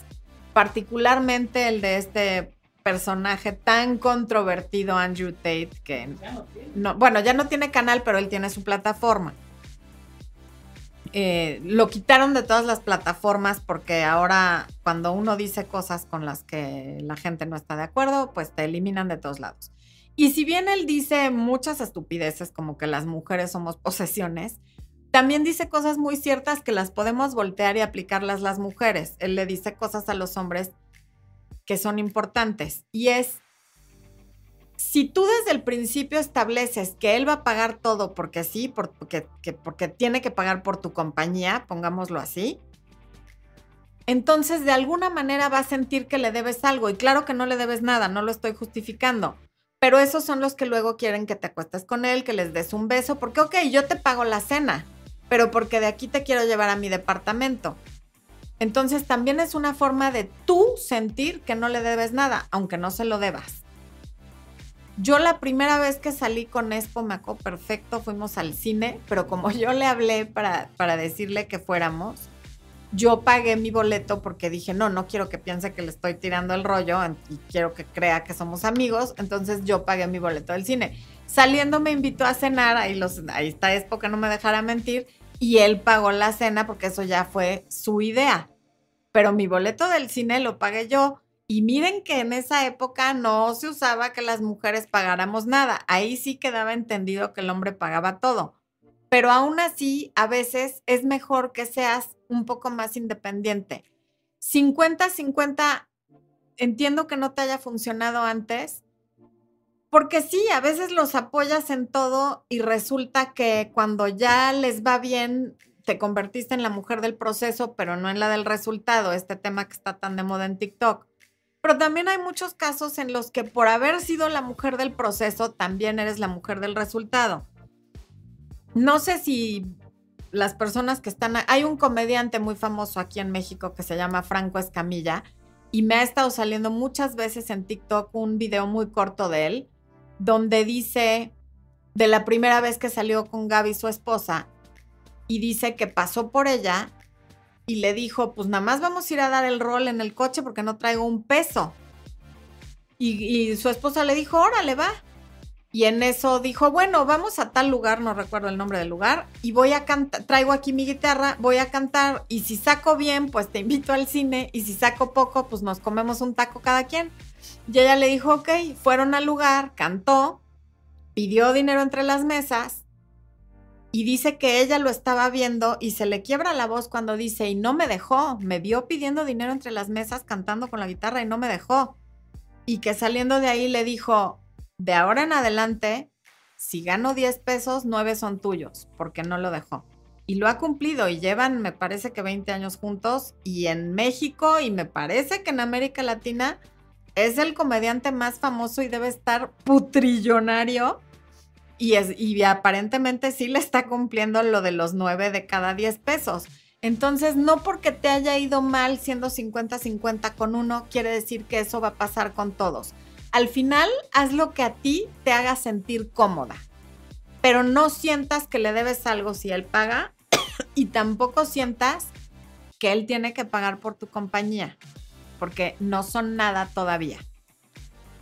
particularmente el de este personaje tan controvertido Andrew Tate que no, bueno, ya no tiene canal, pero él tiene su plataforma. Eh, lo quitaron de todas las plataformas porque ahora cuando uno dice cosas con las que la gente no está de acuerdo, pues te eliminan de todos lados. Y si bien él dice muchas estupideces como que las mujeres somos posesiones, también dice cosas muy ciertas que las podemos voltear y aplicarlas las mujeres. Él le dice cosas a los hombres que son importantes y es si tú desde el principio estableces que él va a pagar todo porque sí, porque, porque tiene que pagar por tu compañía, pongámoslo así, entonces de alguna manera va a sentir que le debes algo. Y claro que no le debes nada, no lo estoy justificando. Pero esos son los que luego quieren que te acuestes con él, que les des un beso, porque ok, yo te pago la cena, pero porque de aquí te quiero llevar a mi departamento. Entonces también es una forma de tú sentir que no le debes nada, aunque no se lo debas. Yo la primera vez que salí con Expo me acuerdo perfecto, fuimos al cine, pero como yo le hablé para, para decirle que fuéramos, yo pagué mi boleto porque dije, no, no quiero que piense que le estoy tirando el rollo y quiero que crea que somos amigos, entonces yo pagué mi boleto del cine. Saliendo me invitó a cenar, ahí, los, ahí está Expo que no me dejara mentir, y él pagó la cena porque eso ya fue su idea. Pero mi boleto del cine lo pagué yo. Y miren que en esa época no se usaba que las mujeres pagáramos nada. Ahí sí quedaba entendido que el hombre pagaba todo. Pero aún así, a veces es mejor que seas un poco más independiente. 50-50, entiendo que no te haya funcionado antes, porque sí, a veces los apoyas en todo y resulta que cuando ya les va bien, te convertiste en la mujer del proceso, pero no en la del resultado, este tema que está tan de moda en TikTok. Pero también hay muchos casos en los que por haber sido la mujer del proceso, también eres la mujer del resultado. No sé si las personas que están... Hay un comediante muy famoso aquí en México que se llama Franco Escamilla y me ha estado saliendo muchas veces en TikTok un video muy corto de él donde dice de la primera vez que salió con Gaby, su esposa, y dice que pasó por ella y le dijo, pues nada más vamos a ir a dar el rol en el coche porque no traigo un peso. Y, su esposa le dijo, órale, va. Y en eso dijo, bueno, vamos a tal lugar, no recuerdo el nombre del lugar, y voy a cantar, traigo aquí mi guitarra, voy a cantar, y si saco bien, pues te invito al cine, y si saco poco, pues nos comemos un taco cada quien. Y ella le dijo, ok, fueron al lugar, cantó, pidió dinero entre las mesas, y dice que ella lo estaba viendo y se le quiebra la voz cuando dice, y no me dejó, me vio pidiendo dinero entre las mesas cantando con la guitarra y no me dejó. Y que saliendo de ahí le dijo, de ahora en adelante, si gano 10 pesos, 9 son tuyos, porque no lo dejó. Y lo ha cumplido y llevan, me parece que 20 años juntos y en México y me parece que en América Latina es el comediante más famoso y debe estar putrillonario y, es, y aparentemente sí le está cumpliendo lo de los 9 de cada 10 pesos. Entonces, no porque te haya ido mal siendo 50-50 con uno, quiere decir que eso va a pasar con todos. Al final, haz lo que a ti te haga sentir cómoda, pero no sientas que le debes algo si él paga y tampoco sientas que él tiene que pagar por tu compañía, porque no son nada todavía.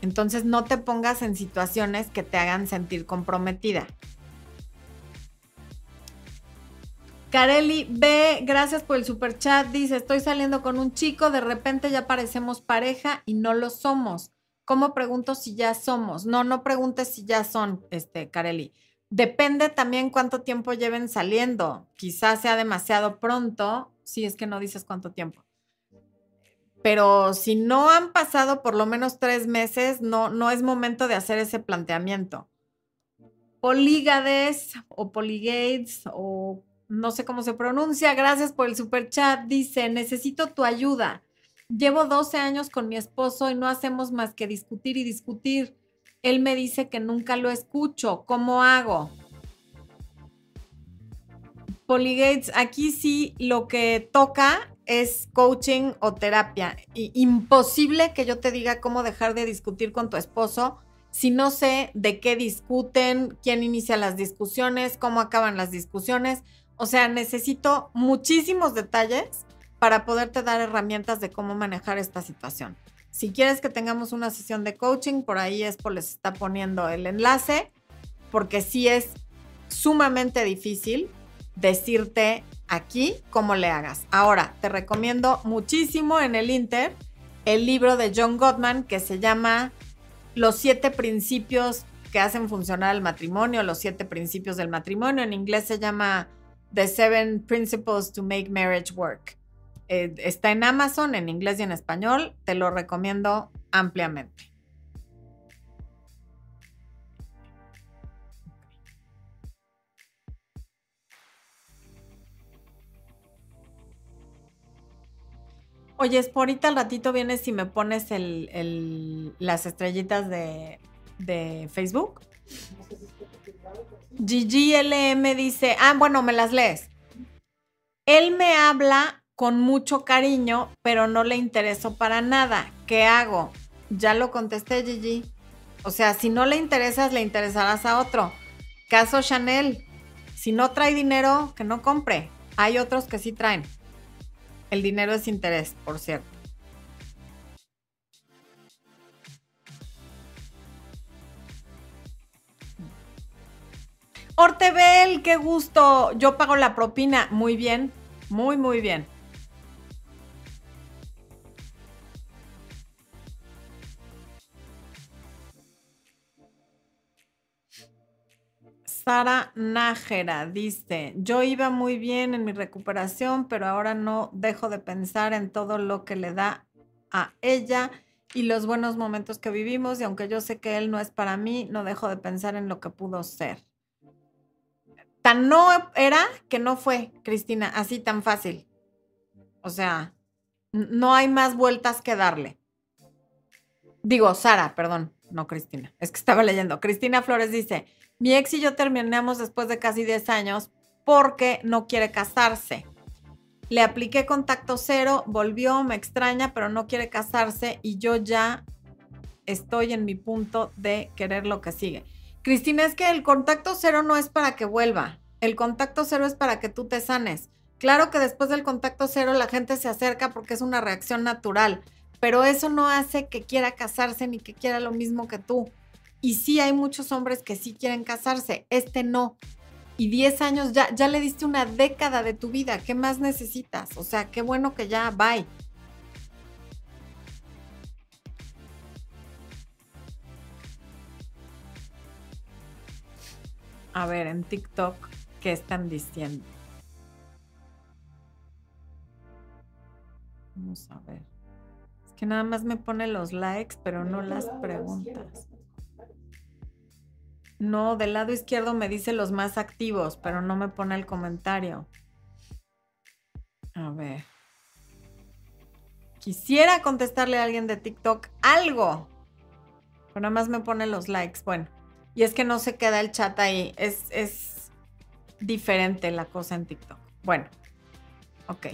Entonces no te pongas en situaciones que te hagan sentir comprometida. Carely B, gracias por el super chat. Dice, estoy saliendo con un chico, de repente ya parecemos pareja y no lo somos. ¿Cómo pregunto si ya somos? No, no preguntes si ya son, este, Carely. Depende también cuánto tiempo lleven saliendo. Quizás sea demasiado pronto, si es que no dices cuánto tiempo. Pero si no han pasado por lo menos tres meses, no, no es momento de hacer ese planteamiento. Polígades o Poligates o no sé cómo se pronuncia, gracias por el super chat. Dice, necesito tu ayuda. Llevo 12 años con mi esposo y no hacemos más que discutir y discutir. Él me dice que nunca lo escucho. ¿Cómo hago? Polygates, aquí sí lo que toca es coaching o terapia. Imposible que yo te diga cómo dejar de discutir con tu esposo si no sé de qué discuten, quién inicia las discusiones, cómo acaban las discusiones. O sea, necesito muchísimos detalles para poderte dar herramientas de cómo manejar esta situación. Si quieres que tengamos una sesión de coaching, por ahí Expo les está poniendo el enlace, porque sí es sumamente difícil decirte aquí cómo le hagas. Ahora, te recomiendo muchísimo en el Inter el libro de John Gottman que se llama Los siete principios que hacen funcionar el matrimonio, los siete principios del matrimonio. En inglés se llama The Seven Principles to Make Marriage Work. Eh, está en Amazon, en inglés y en español. Te lo recomiendo ampliamente. Oye, es por ahorita al ratito vienes y me pones las estrellitas de, de Facebook. GGLM dice, ah, bueno, me las lees. Él me habla con mucho cariño, pero no le intereso para nada. ¿Qué hago? Ya lo contesté, Gigi. O sea, si no le interesas, le interesarás a otro. Caso Chanel. Si no trae dinero, que no compre. Hay otros que sí traen. El dinero es interés, por cierto. Ortebel, qué gusto. Yo pago la propina. Muy bien, muy, muy bien. Sara Nájera dice, yo iba muy bien en mi recuperación, pero ahora no dejo de pensar en todo lo que le da a ella y los buenos momentos que vivimos y aunque yo sé que él no es para mí, no dejo de pensar en lo que pudo ser. Tan no era que no fue, Cristina, así tan fácil. O sea, no hay más vueltas que darle. Digo, Sara, perdón, no Cristina. Es que estaba leyendo. Cristina Flores dice, mi ex y yo terminamos después de casi 10 años porque no quiere casarse. Le apliqué contacto cero, volvió, me extraña, pero no quiere casarse y yo ya estoy en mi punto de querer lo que sigue. Cristina, es que el contacto cero no es para que vuelva. El contacto cero es para que tú te sanes. Claro que después del contacto cero la gente se acerca porque es una reacción natural, pero eso no hace que quiera casarse ni que quiera lo mismo que tú. Y sí hay muchos hombres que sí quieren casarse, este no. Y 10 años ya, ya le diste una década de tu vida, ¿qué más necesitas? O sea, qué bueno que ya, bye. A ver, en TikTok, ¿qué están diciendo? Vamos a ver. Es que nada más me pone los likes, pero no las preguntas. No, del lado izquierdo me dice los más activos, pero no me pone el comentario. A ver. Quisiera contestarle a alguien de TikTok algo. Pero nada más me pone los likes. Bueno. Y es que no se queda el chat ahí. Es, es diferente la cosa en TikTok. Bueno. Ok.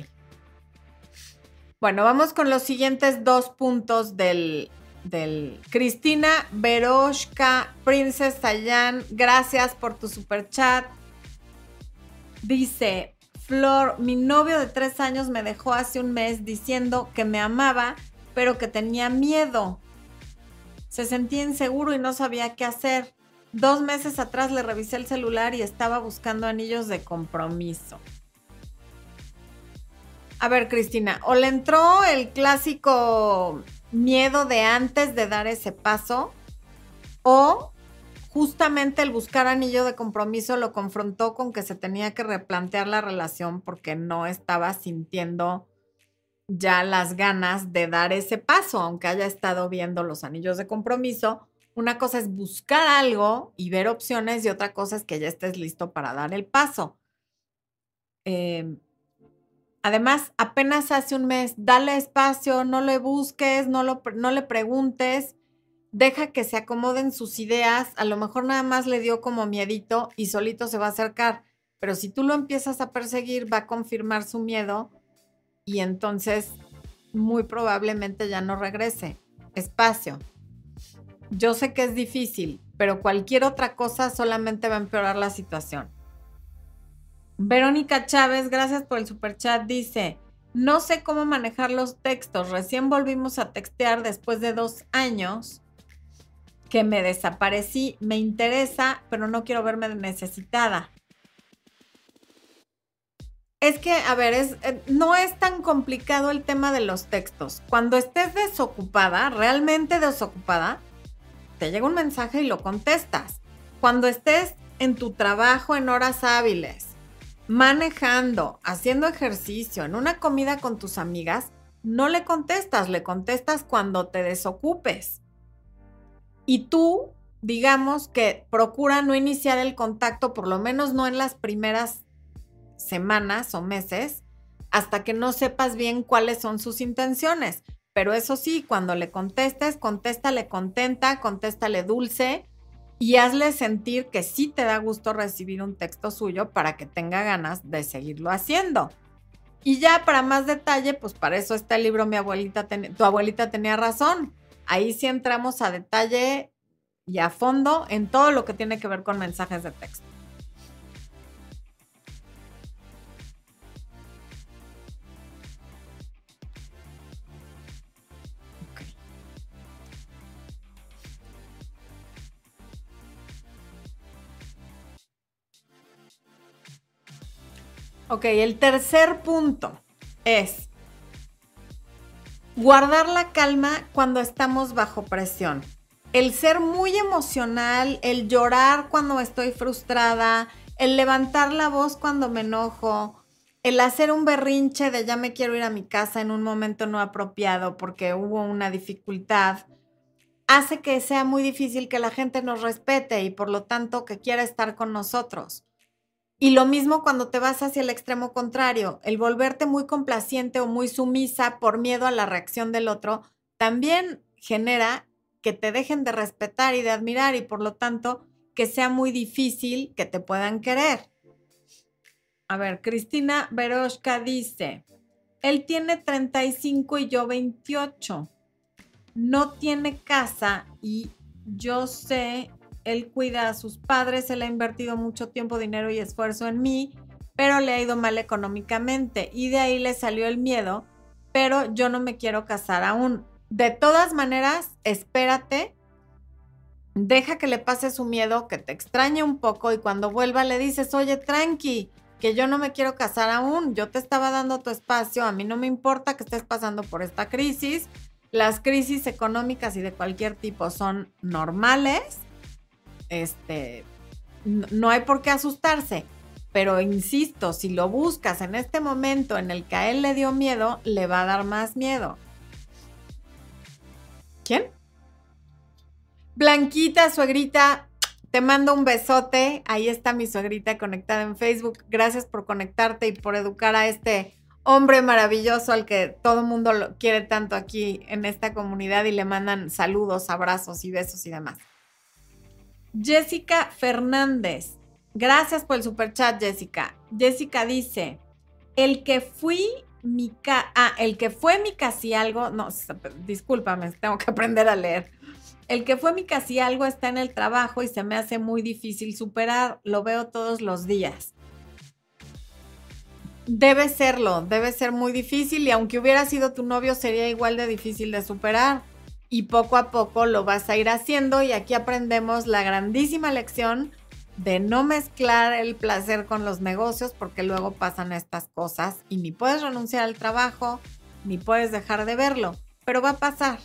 Bueno, vamos con los siguientes dos puntos del, del Cristina Veroshka, Princess Sayan, gracias por tu super chat. Dice, Flor, mi novio de tres años me dejó hace un mes diciendo que me amaba, pero que tenía miedo. Se sentía inseguro y no sabía qué hacer. Dos meses atrás le revisé el celular y estaba buscando anillos de compromiso. A ver, Cristina, o le entró el clásico miedo de antes de dar ese paso, o justamente el buscar anillo de compromiso lo confrontó con que se tenía que replantear la relación porque no estaba sintiendo ya las ganas de dar ese paso, aunque haya estado viendo los anillos de compromiso. Una cosa es buscar algo y ver opciones y otra cosa es que ya estés listo para dar el paso. Em, además, apenas hace un mes, dale espacio, no le busques, no, lo, no le preguntes deja que se acomoden sus ideas, a lo mejor nada más le dio como miedito y solito se va a acercar, pero si tú lo empiezas a perseguir va a confirmar su miedo y entonces muy probablemente ya no regrese. Espacio. Yo sé que es difícil, pero cualquier otra cosa solamente va a empeorar la situación. Verónica Chávez, gracias por el super chat, dice, no sé cómo manejar los textos, recién volvimos a textear después de dos años que me desaparecí, me interesa, pero no quiero verme necesitada. Es que, a ver, es, eh, no es tan complicado el tema de los textos. Cuando estés desocupada, realmente desocupada, te llega un mensaje y lo contestas. Cuando estés en tu trabajo en horas hábiles, manejando, haciendo ejercicio, en una comida con tus amigas, no le contestas, le contestas cuando te desocupes. Y tú, digamos que procura no iniciar el contacto, por lo menos no en las primeras semanas o meses, hasta que no sepas bien cuáles son sus intenciones. Pero eso sí, cuando le contestes, contéstale contenta, contéstale dulce y hazle sentir que sí te da gusto recibir un texto suyo para que tenga ganas de seguirlo haciendo. Y ya para más detalle, pues para eso está el libro Mi abuelita, tu abuelita tenía razón. Ahí sí entramos a detalle y a fondo en todo lo que tiene que ver con mensajes de texto. Ok, el tercer punto es Guardar la calma cuando estamos bajo presión. El ser muy emocional, el llorar cuando estoy frustrada, el levantar la voz cuando me enojo, el hacer un berrinche de ya me quiero ir a mi casa en un momento no apropiado porque hubo una dificultad, hace que sea muy difícil que la gente nos respete y por lo tanto que quiera estar con nosotros. Y lo mismo cuando te vas hacia el extremo contrario, el volverte muy complaciente o muy sumisa por miedo a la reacción del otro, también genera que te dejen de respetar y de admirar y por lo tanto que sea muy difícil que te puedan querer. A ver, Cristina Veroshka dice, él tiene 35 y yo 28. No tiene casa y yo sé él cuida a sus padres, él ha invertido mucho tiempo, dinero y esfuerzo en mí, pero le ha ido mal económicamente y de ahí le salió el miedo, pero yo no me quiero casar aún. De todas maneras, espérate, deja que le pase su miedo, que te extrañe un poco y cuando vuelva le dices, oye, tranqui, que yo no me quiero casar aún, yo te estaba dando tu espacio, a mí no me importa que estés pasando por esta crisis, las crisis económicas y de cualquier tipo son normales este, no hay por qué asustarse. Pero insisto, si lo buscas en este momento en el que a él le dio miedo, le va a dar más miedo. ¿Quién? Blanquita, suegrita, te mando un besote. Ahí está mi suegrita conectada en Facebook. Gracias por conectarte y por educar a este hombre maravilloso al que todo mundo quiere tanto aquí en esta comunidad y le mandan saludos, abrazos y besos y demás. Jessica Fernández. Gracias por el super chat, Jessica. Jessica dice, el que fui mi ca ah, el que fue mi casi algo, no, discúlpame, tengo que aprender a leer. El que fue mi casi algo está en el trabajo y se me hace muy difícil superar, lo veo todos los días. Debe serlo, debe ser muy difícil y aunque hubiera sido tu novio sería igual de difícil de superar. Y poco a poco lo vas a ir haciendo y aquí aprendemos la grandísima lección de no mezclar el placer con los negocios porque luego pasan estas cosas y ni puedes renunciar al trabajo, ni puedes dejar de verlo, pero va a pasar.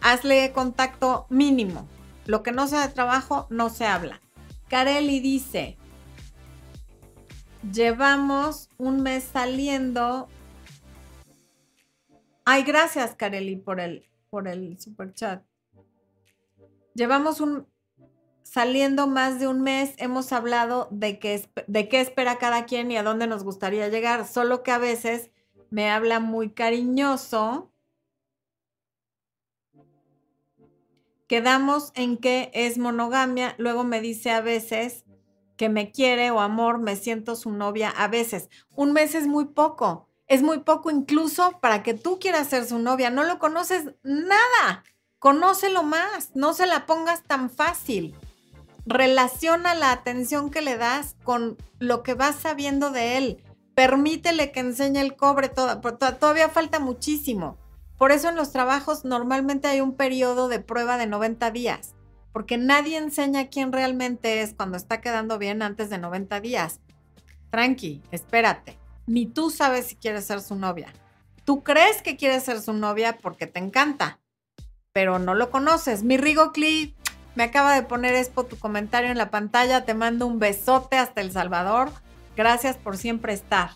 Hazle contacto mínimo. Lo que no sea de trabajo no se habla. Kareli dice, llevamos un mes saliendo. Ay, gracias Kareli por el, por el super chat. Llevamos un saliendo más de un mes, hemos hablado de, que, de qué espera cada quien y a dónde nos gustaría llegar, solo que a veces me habla muy cariñoso. Quedamos en que es monogamia, luego me dice a veces que me quiere o amor, me siento su novia a veces. Un mes es muy poco, es muy poco incluso para que tú quieras ser su novia, no lo conoces nada, conócelo más, no se la pongas tan fácil relaciona la atención que le das con lo que vas sabiendo de él. Permítele que enseñe el cobre, todavía falta muchísimo. Por eso en los trabajos normalmente hay un periodo de prueba de 90 días, porque nadie enseña quién realmente es cuando está quedando bien antes de 90 días. Tranqui, espérate. Ni tú sabes si quieres ser su novia. Tú crees que quieres ser su novia porque te encanta, pero no lo conoces. Mi Rigo Clee me acaba de poner Expo tu comentario en la pantalla. Te mando un besote hasta El Salvador. Gracias por siempre estar.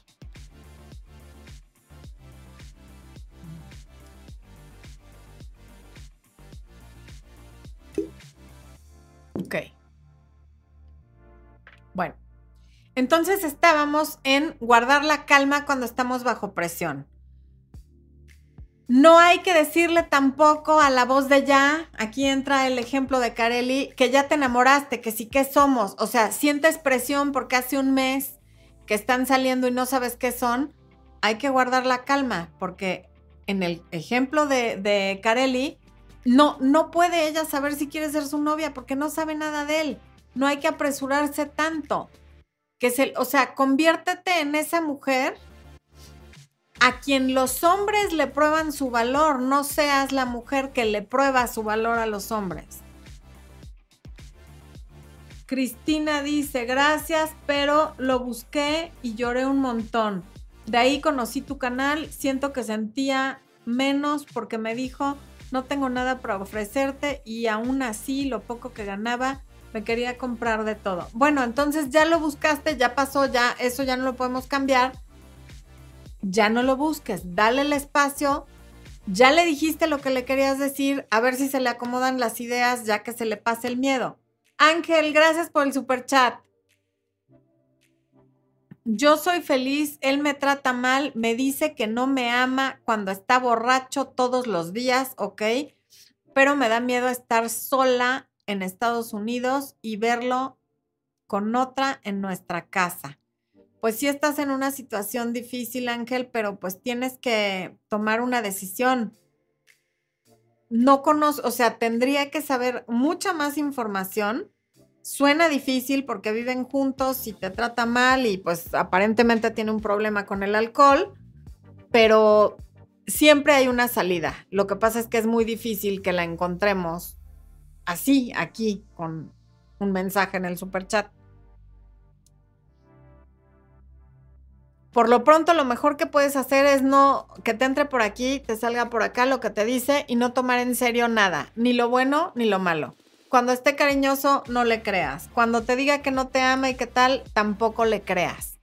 Ok. Entonces estábamos en guardar la calma cuando estamos bajo presión. No hay que decirle tampoco a la voz de ya, aquí entra el ejemplo de Kareli, que ya te enamoraste, que sí que somos. O sea, sientes presión porque hace un mes que están saliendo y no sabes qué son. Hay que guardar la calma, porque en el ejemplo de, de Kareli, no, no puede ella saber si quiere ser su novia porque no sabe nada de él. No hay que apresurarse tanto. Que se, o sea, conviértete en esa mujer a quien los hombres le prueban su valor, no seas la mujer que le prueba su valor a los hombres. Cristina dice, gracias, pero lo busqué y lloré un montón. De ahí conocí tu canal, siento que sentía menos porque me dijo, no tengo nada para ofrecerte y aún así lo poco que ganaba me quería comprar de todo. Bueno, entonces ya lo buscaste, ya pasó, ya eso ya no lo podemos cambiar ya no lo busques, dale el espacio, ya le dijiste lo que le querías decir, a ver si se le acomodan las ideas ya que se le pase el miedo. Ángel, gracias por el super chat. Yo soy feliz, él me trata mal, me dice que no me ama cuando está borracho todos los días, ¿ok? Pero me da miedo estar sola en Estados Unidos y verlo con otra en nuestra casa pues sí estás en una situación difícil, Ángel, pero pues tienes que tomar una decisión. No conozco, o sea, tendría que saber mucha más información. Suena difícil porque viven juntos y te trata mal y pues aparentemente tiene un problema con el alcohol, pero siempre hay una salida. Lo que pasa es que es muy difícil que la encontremos así, aquí, con un mensaje en el super chat. por lo pronto lo mejor que puedes hacer es no que te entre por aquí, te salga por acá lo que te dice y no tomar en serio nada, ni lo bueno ni lo malo. Cuando esté cariñoso, no le creas. Cuando te diga que no te ama y qué tal, tampoco le creas.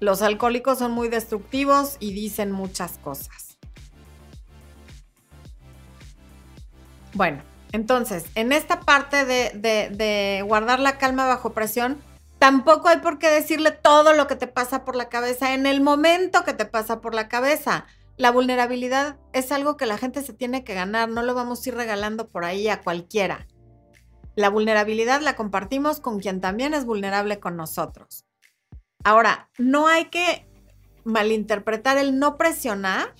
Los alcohólicos son muy destructivos y dicen muchas cosas. Bueno, entonces, en esta parte de, guardar la calma bajo presión, Tampoco hay por qué decirle todo lo que te pasa por la cabeza en el momento que te pasa por la cabeza. La vulnerabilidad es algo que la gente se tiene que ganar, no lo vamos a ir regalando por ahí a cualquiera. La vulnerabilidad la compartimos con quien también es vulnerable con nosotros. Ahora, no hay que malinterpretar el no presionar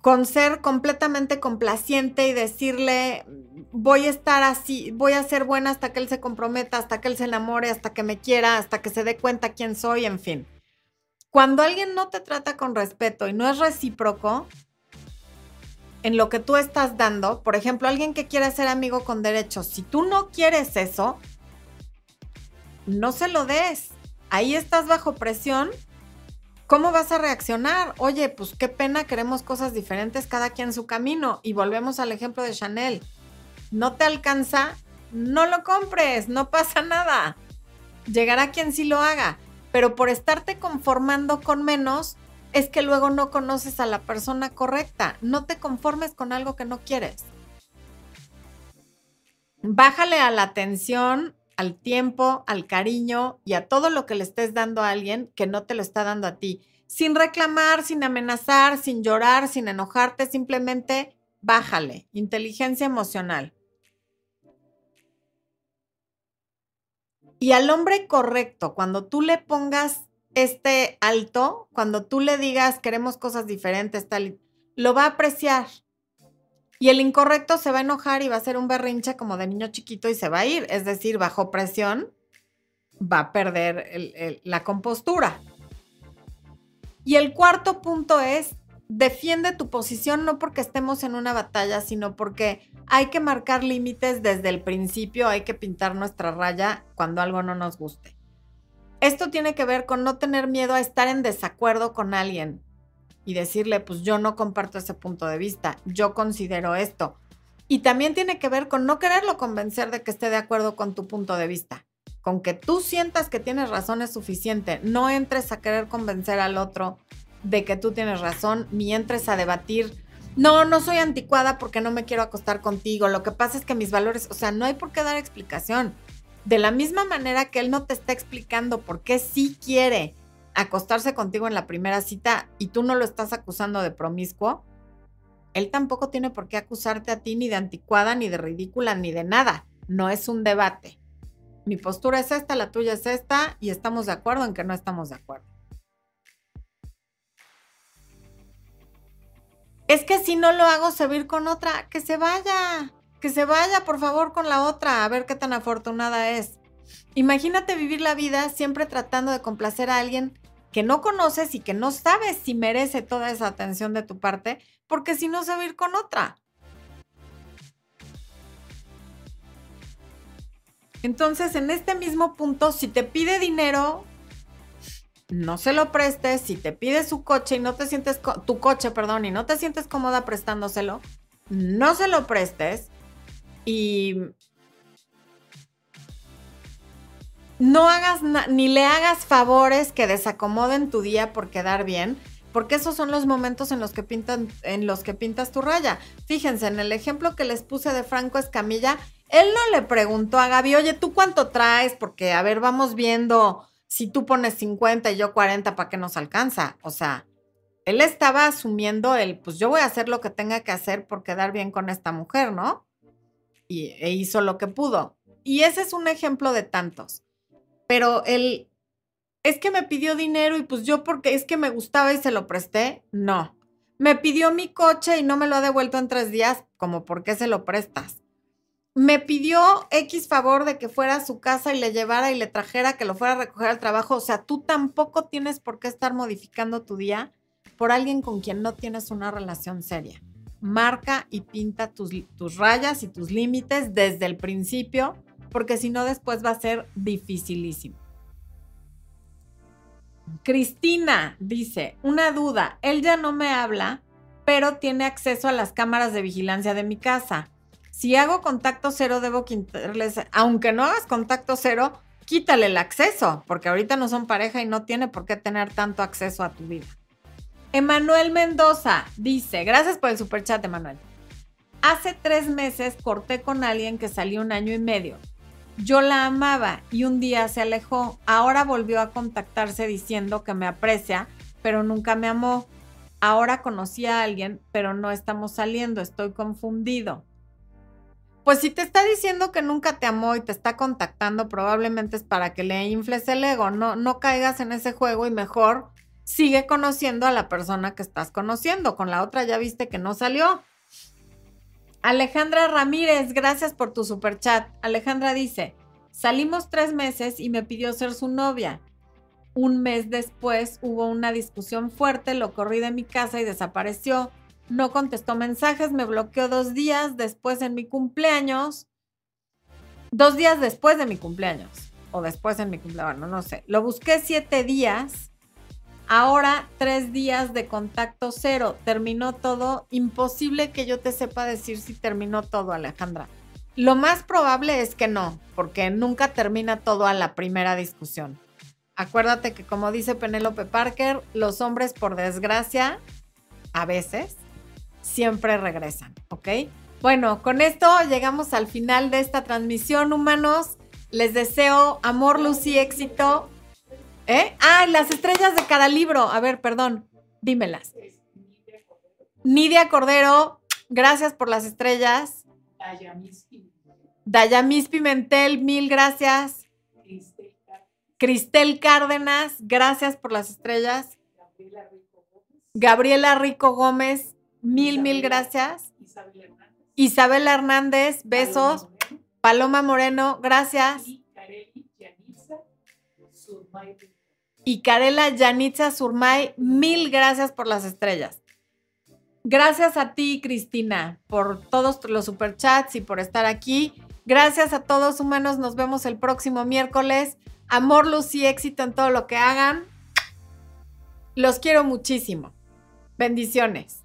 con ser completamente complaciente y decirle, voy a estar así, voy a ser buena hasta que él se comprometa, hasta que él se enamore, hasta que me quiera, hasta que se dé cuenta quién soy, en fin. Cuando alguien no te trata con respeto y no es recíproco en lo que tú estás dando, por ejemplo, alguien que quiere ser amigo con derechos, si tú no quieres eso, no se lo des. Ahí estás bajo presión ¿Cómo vas a reaccionar? Oye, pues qué pena, queremos cosas diferentes, cada quien su camino. Y volvemos al ejemplo de Chanel. No te alcanza, no lo compres, no pasa nada. Llegará quien sí lo haga. Pero por estarte conformando con menos, es que luego no conoces a la persona correcta. No te conformes con algo que no quieres. Bájale a la atención al tiempo, al cariño y a todo lo que le estés dando a alguien que no te lo está dando a ti. Sin reclamar, sin amenazar, sin llorar, sin enojarte, simplemente bájale. Inteligencia emocional. Y al hombre correcto, cuando tú le pongas este alto, cuando tú le digas queremos cosas diferentes, tal, lo va a apreciar. Y el incorrecto se va a enojar y va a ser un berrinche como de niño chiquito y se va a ir. Es decir, bajo presión va a perder la compostura. Y el cuarto punto es, defiende tu posición no porque estemos en una batalla, sino porque hay que marcar límites desde el principio, hay que pintar nuestra raya cuando algo no nos guste. Esto tiene que ver con no tener miedo a estar en desacuerdo con alguien, y decirle, pues yo no comparto ese punto de vista, yo considero esto. Y también tiene que ver con no quererlo convencer de que esté de acuerdo con tu punto de vista. Con que tú sientas que tienes razón es suficiente. No entres a querer convencer al otro de que tú tienes razón, ni entres a debatir. No, no soy anticuada porque no me quiero acostar contigo. Lo que pasa es que mis valores, o sea, no hay por qué dar explicación. De la misma manera que él no te está explicando por qué sí quiere acostarse contigo en la primera cita y tú no lo estás acusando de promiscuo, él tampoco tiene por qué acusarte a ti ni de anticuada, ni de ridícula, ni de nada. No es un debate. Mi postura es esta, la tuya es esta, y estamos de acuerdo en que no estamos de acuerdo. Es que si no lo hago servir con otra, que se vaya, que se vaya por favor con la otra, a ver qué tan afortunada es. Imagínate vivir la vida siempre tratando de complacer a alguien que no conoces y que no sabes si merece toda esa atención de tu parte, porque si no se va a ir con otra. Entonces, en este mismo punto, si te pide dinero, no se lo prestes. Si te pide su coche y no te sientes, tu coche, perdón, y no te sientes cómoda prestándoselo, no se lo prestes. Y no hagas ni le hagas favores que desacomoden tu día por quedar bien, porque esos son los momentos en los que pintan, en los que pintas tu raya. Fíjense, en el ejemplo que les puse de Franco Escamilla, él no le preguntó a Gaby, oye, ¿tú cuánto traes? Porque, a ver, vamos viendo si tú pones 50 y yo 40, ¿para qué nos alcanza? O sea, él estaba asumiendo el, pues yo voy a hacer lo que tenga que hacer por quedar bien con esta mujer, ¿no? Y e hizo lo que pudo. Y ese es un ejemplo de tantos pero él, es que me pidió dinero y pues yo porque es que me gustaba y se lo presté, no. Me pidió mi coche y no me lo ha devuelto en tres días, como por qué se lo prestas. Me pidió X favor de que fuera a su casa y le llevara y le trajera, que lo fuera a recoger al trabajo. O sea, tú tampoco tienes por qué estar modificando tu día por alguien con quien no tienes una relación seria. Marca y pinta tus, tus rayas y tus límites desde el principio porque si no después va a ser dificilísimo. Cristina dice, una duda, él ya no me habla, pero tiene acceso a las cámaras de vigilancia de mi casa. Si hago contacto cero, debo quitarles, aunque no hagas contacto cero, quítale el acceso, porque ahorita no son pareja y no tiene por qué tener tanto acceso a tu vida. Emanuel Mendoza dice, gracias por el superchat, Emanuel. Hace tres meses corté con alguien que salió un año y medio. Yo la amaba y un día se alejó. Ahora volvió a contactarse diciendo que me aprecia, pero nunca me amó. Ahora conocí a alguien, pero no estamos saliendo. Estoy confundido. Pues si te está diciendo que nunca te amó y te está contactando, probablemente es para que le infles el ego. No, no caigas en ese juego y mejor sigue conociendo a la persona que estás conociendo. Con la otra ya viste que no salió. Alejandra Ramírez, gracias por tu super chat. Alejandra dice, salimos tres meses y me pidió ser su novia. Un mes después hubo una discusión fuerte, lo corrí de mi casa y desapareció. No contestó mensajes, me bloqueó dos días después en mi cumpleaños. Dos días después de mi cumpleaños. O después en mi cumpleaños, no, no sé. Lo busqué siete días Ahora tres días de contacto cero. Terminó todo. Imposible que yo te sepa decir si terminó todo, Alejandra. Lo más probable es que no, porque nunca termina todo a la primera discusión. Acuérdate que como dice Penélope Parker, los hombres por desgracia, a veces, siempre regresan, ¿ok? Bueno, con esto llegamos al final de esta transmisión, humanos. Les deseo amor, luz y éxito. ¿Eh? Ah, las estrellas de cada libro. A ver, perdón, dímelas. Nidia Cordero, gracias por las estrellas. Dayamis Pimentel, mil gracias. Cristel Cárdenas, gracias por las estrellas. Gabriela Rico Gómez, mil, mil gracias. Isabela Hernández, besos. Paloma Moreno, gracias. Y Karela Yanitza Surmay, mil gracias por las estrellas. Gracias a ti, Cristina, por todos los superchats y por estar aquí. Gracias a todos humanos. Nos vemos el próximo miércoles. Amor, luz y éxito en todo lo que hagan. Los quiero muchísimo. Bendiciones.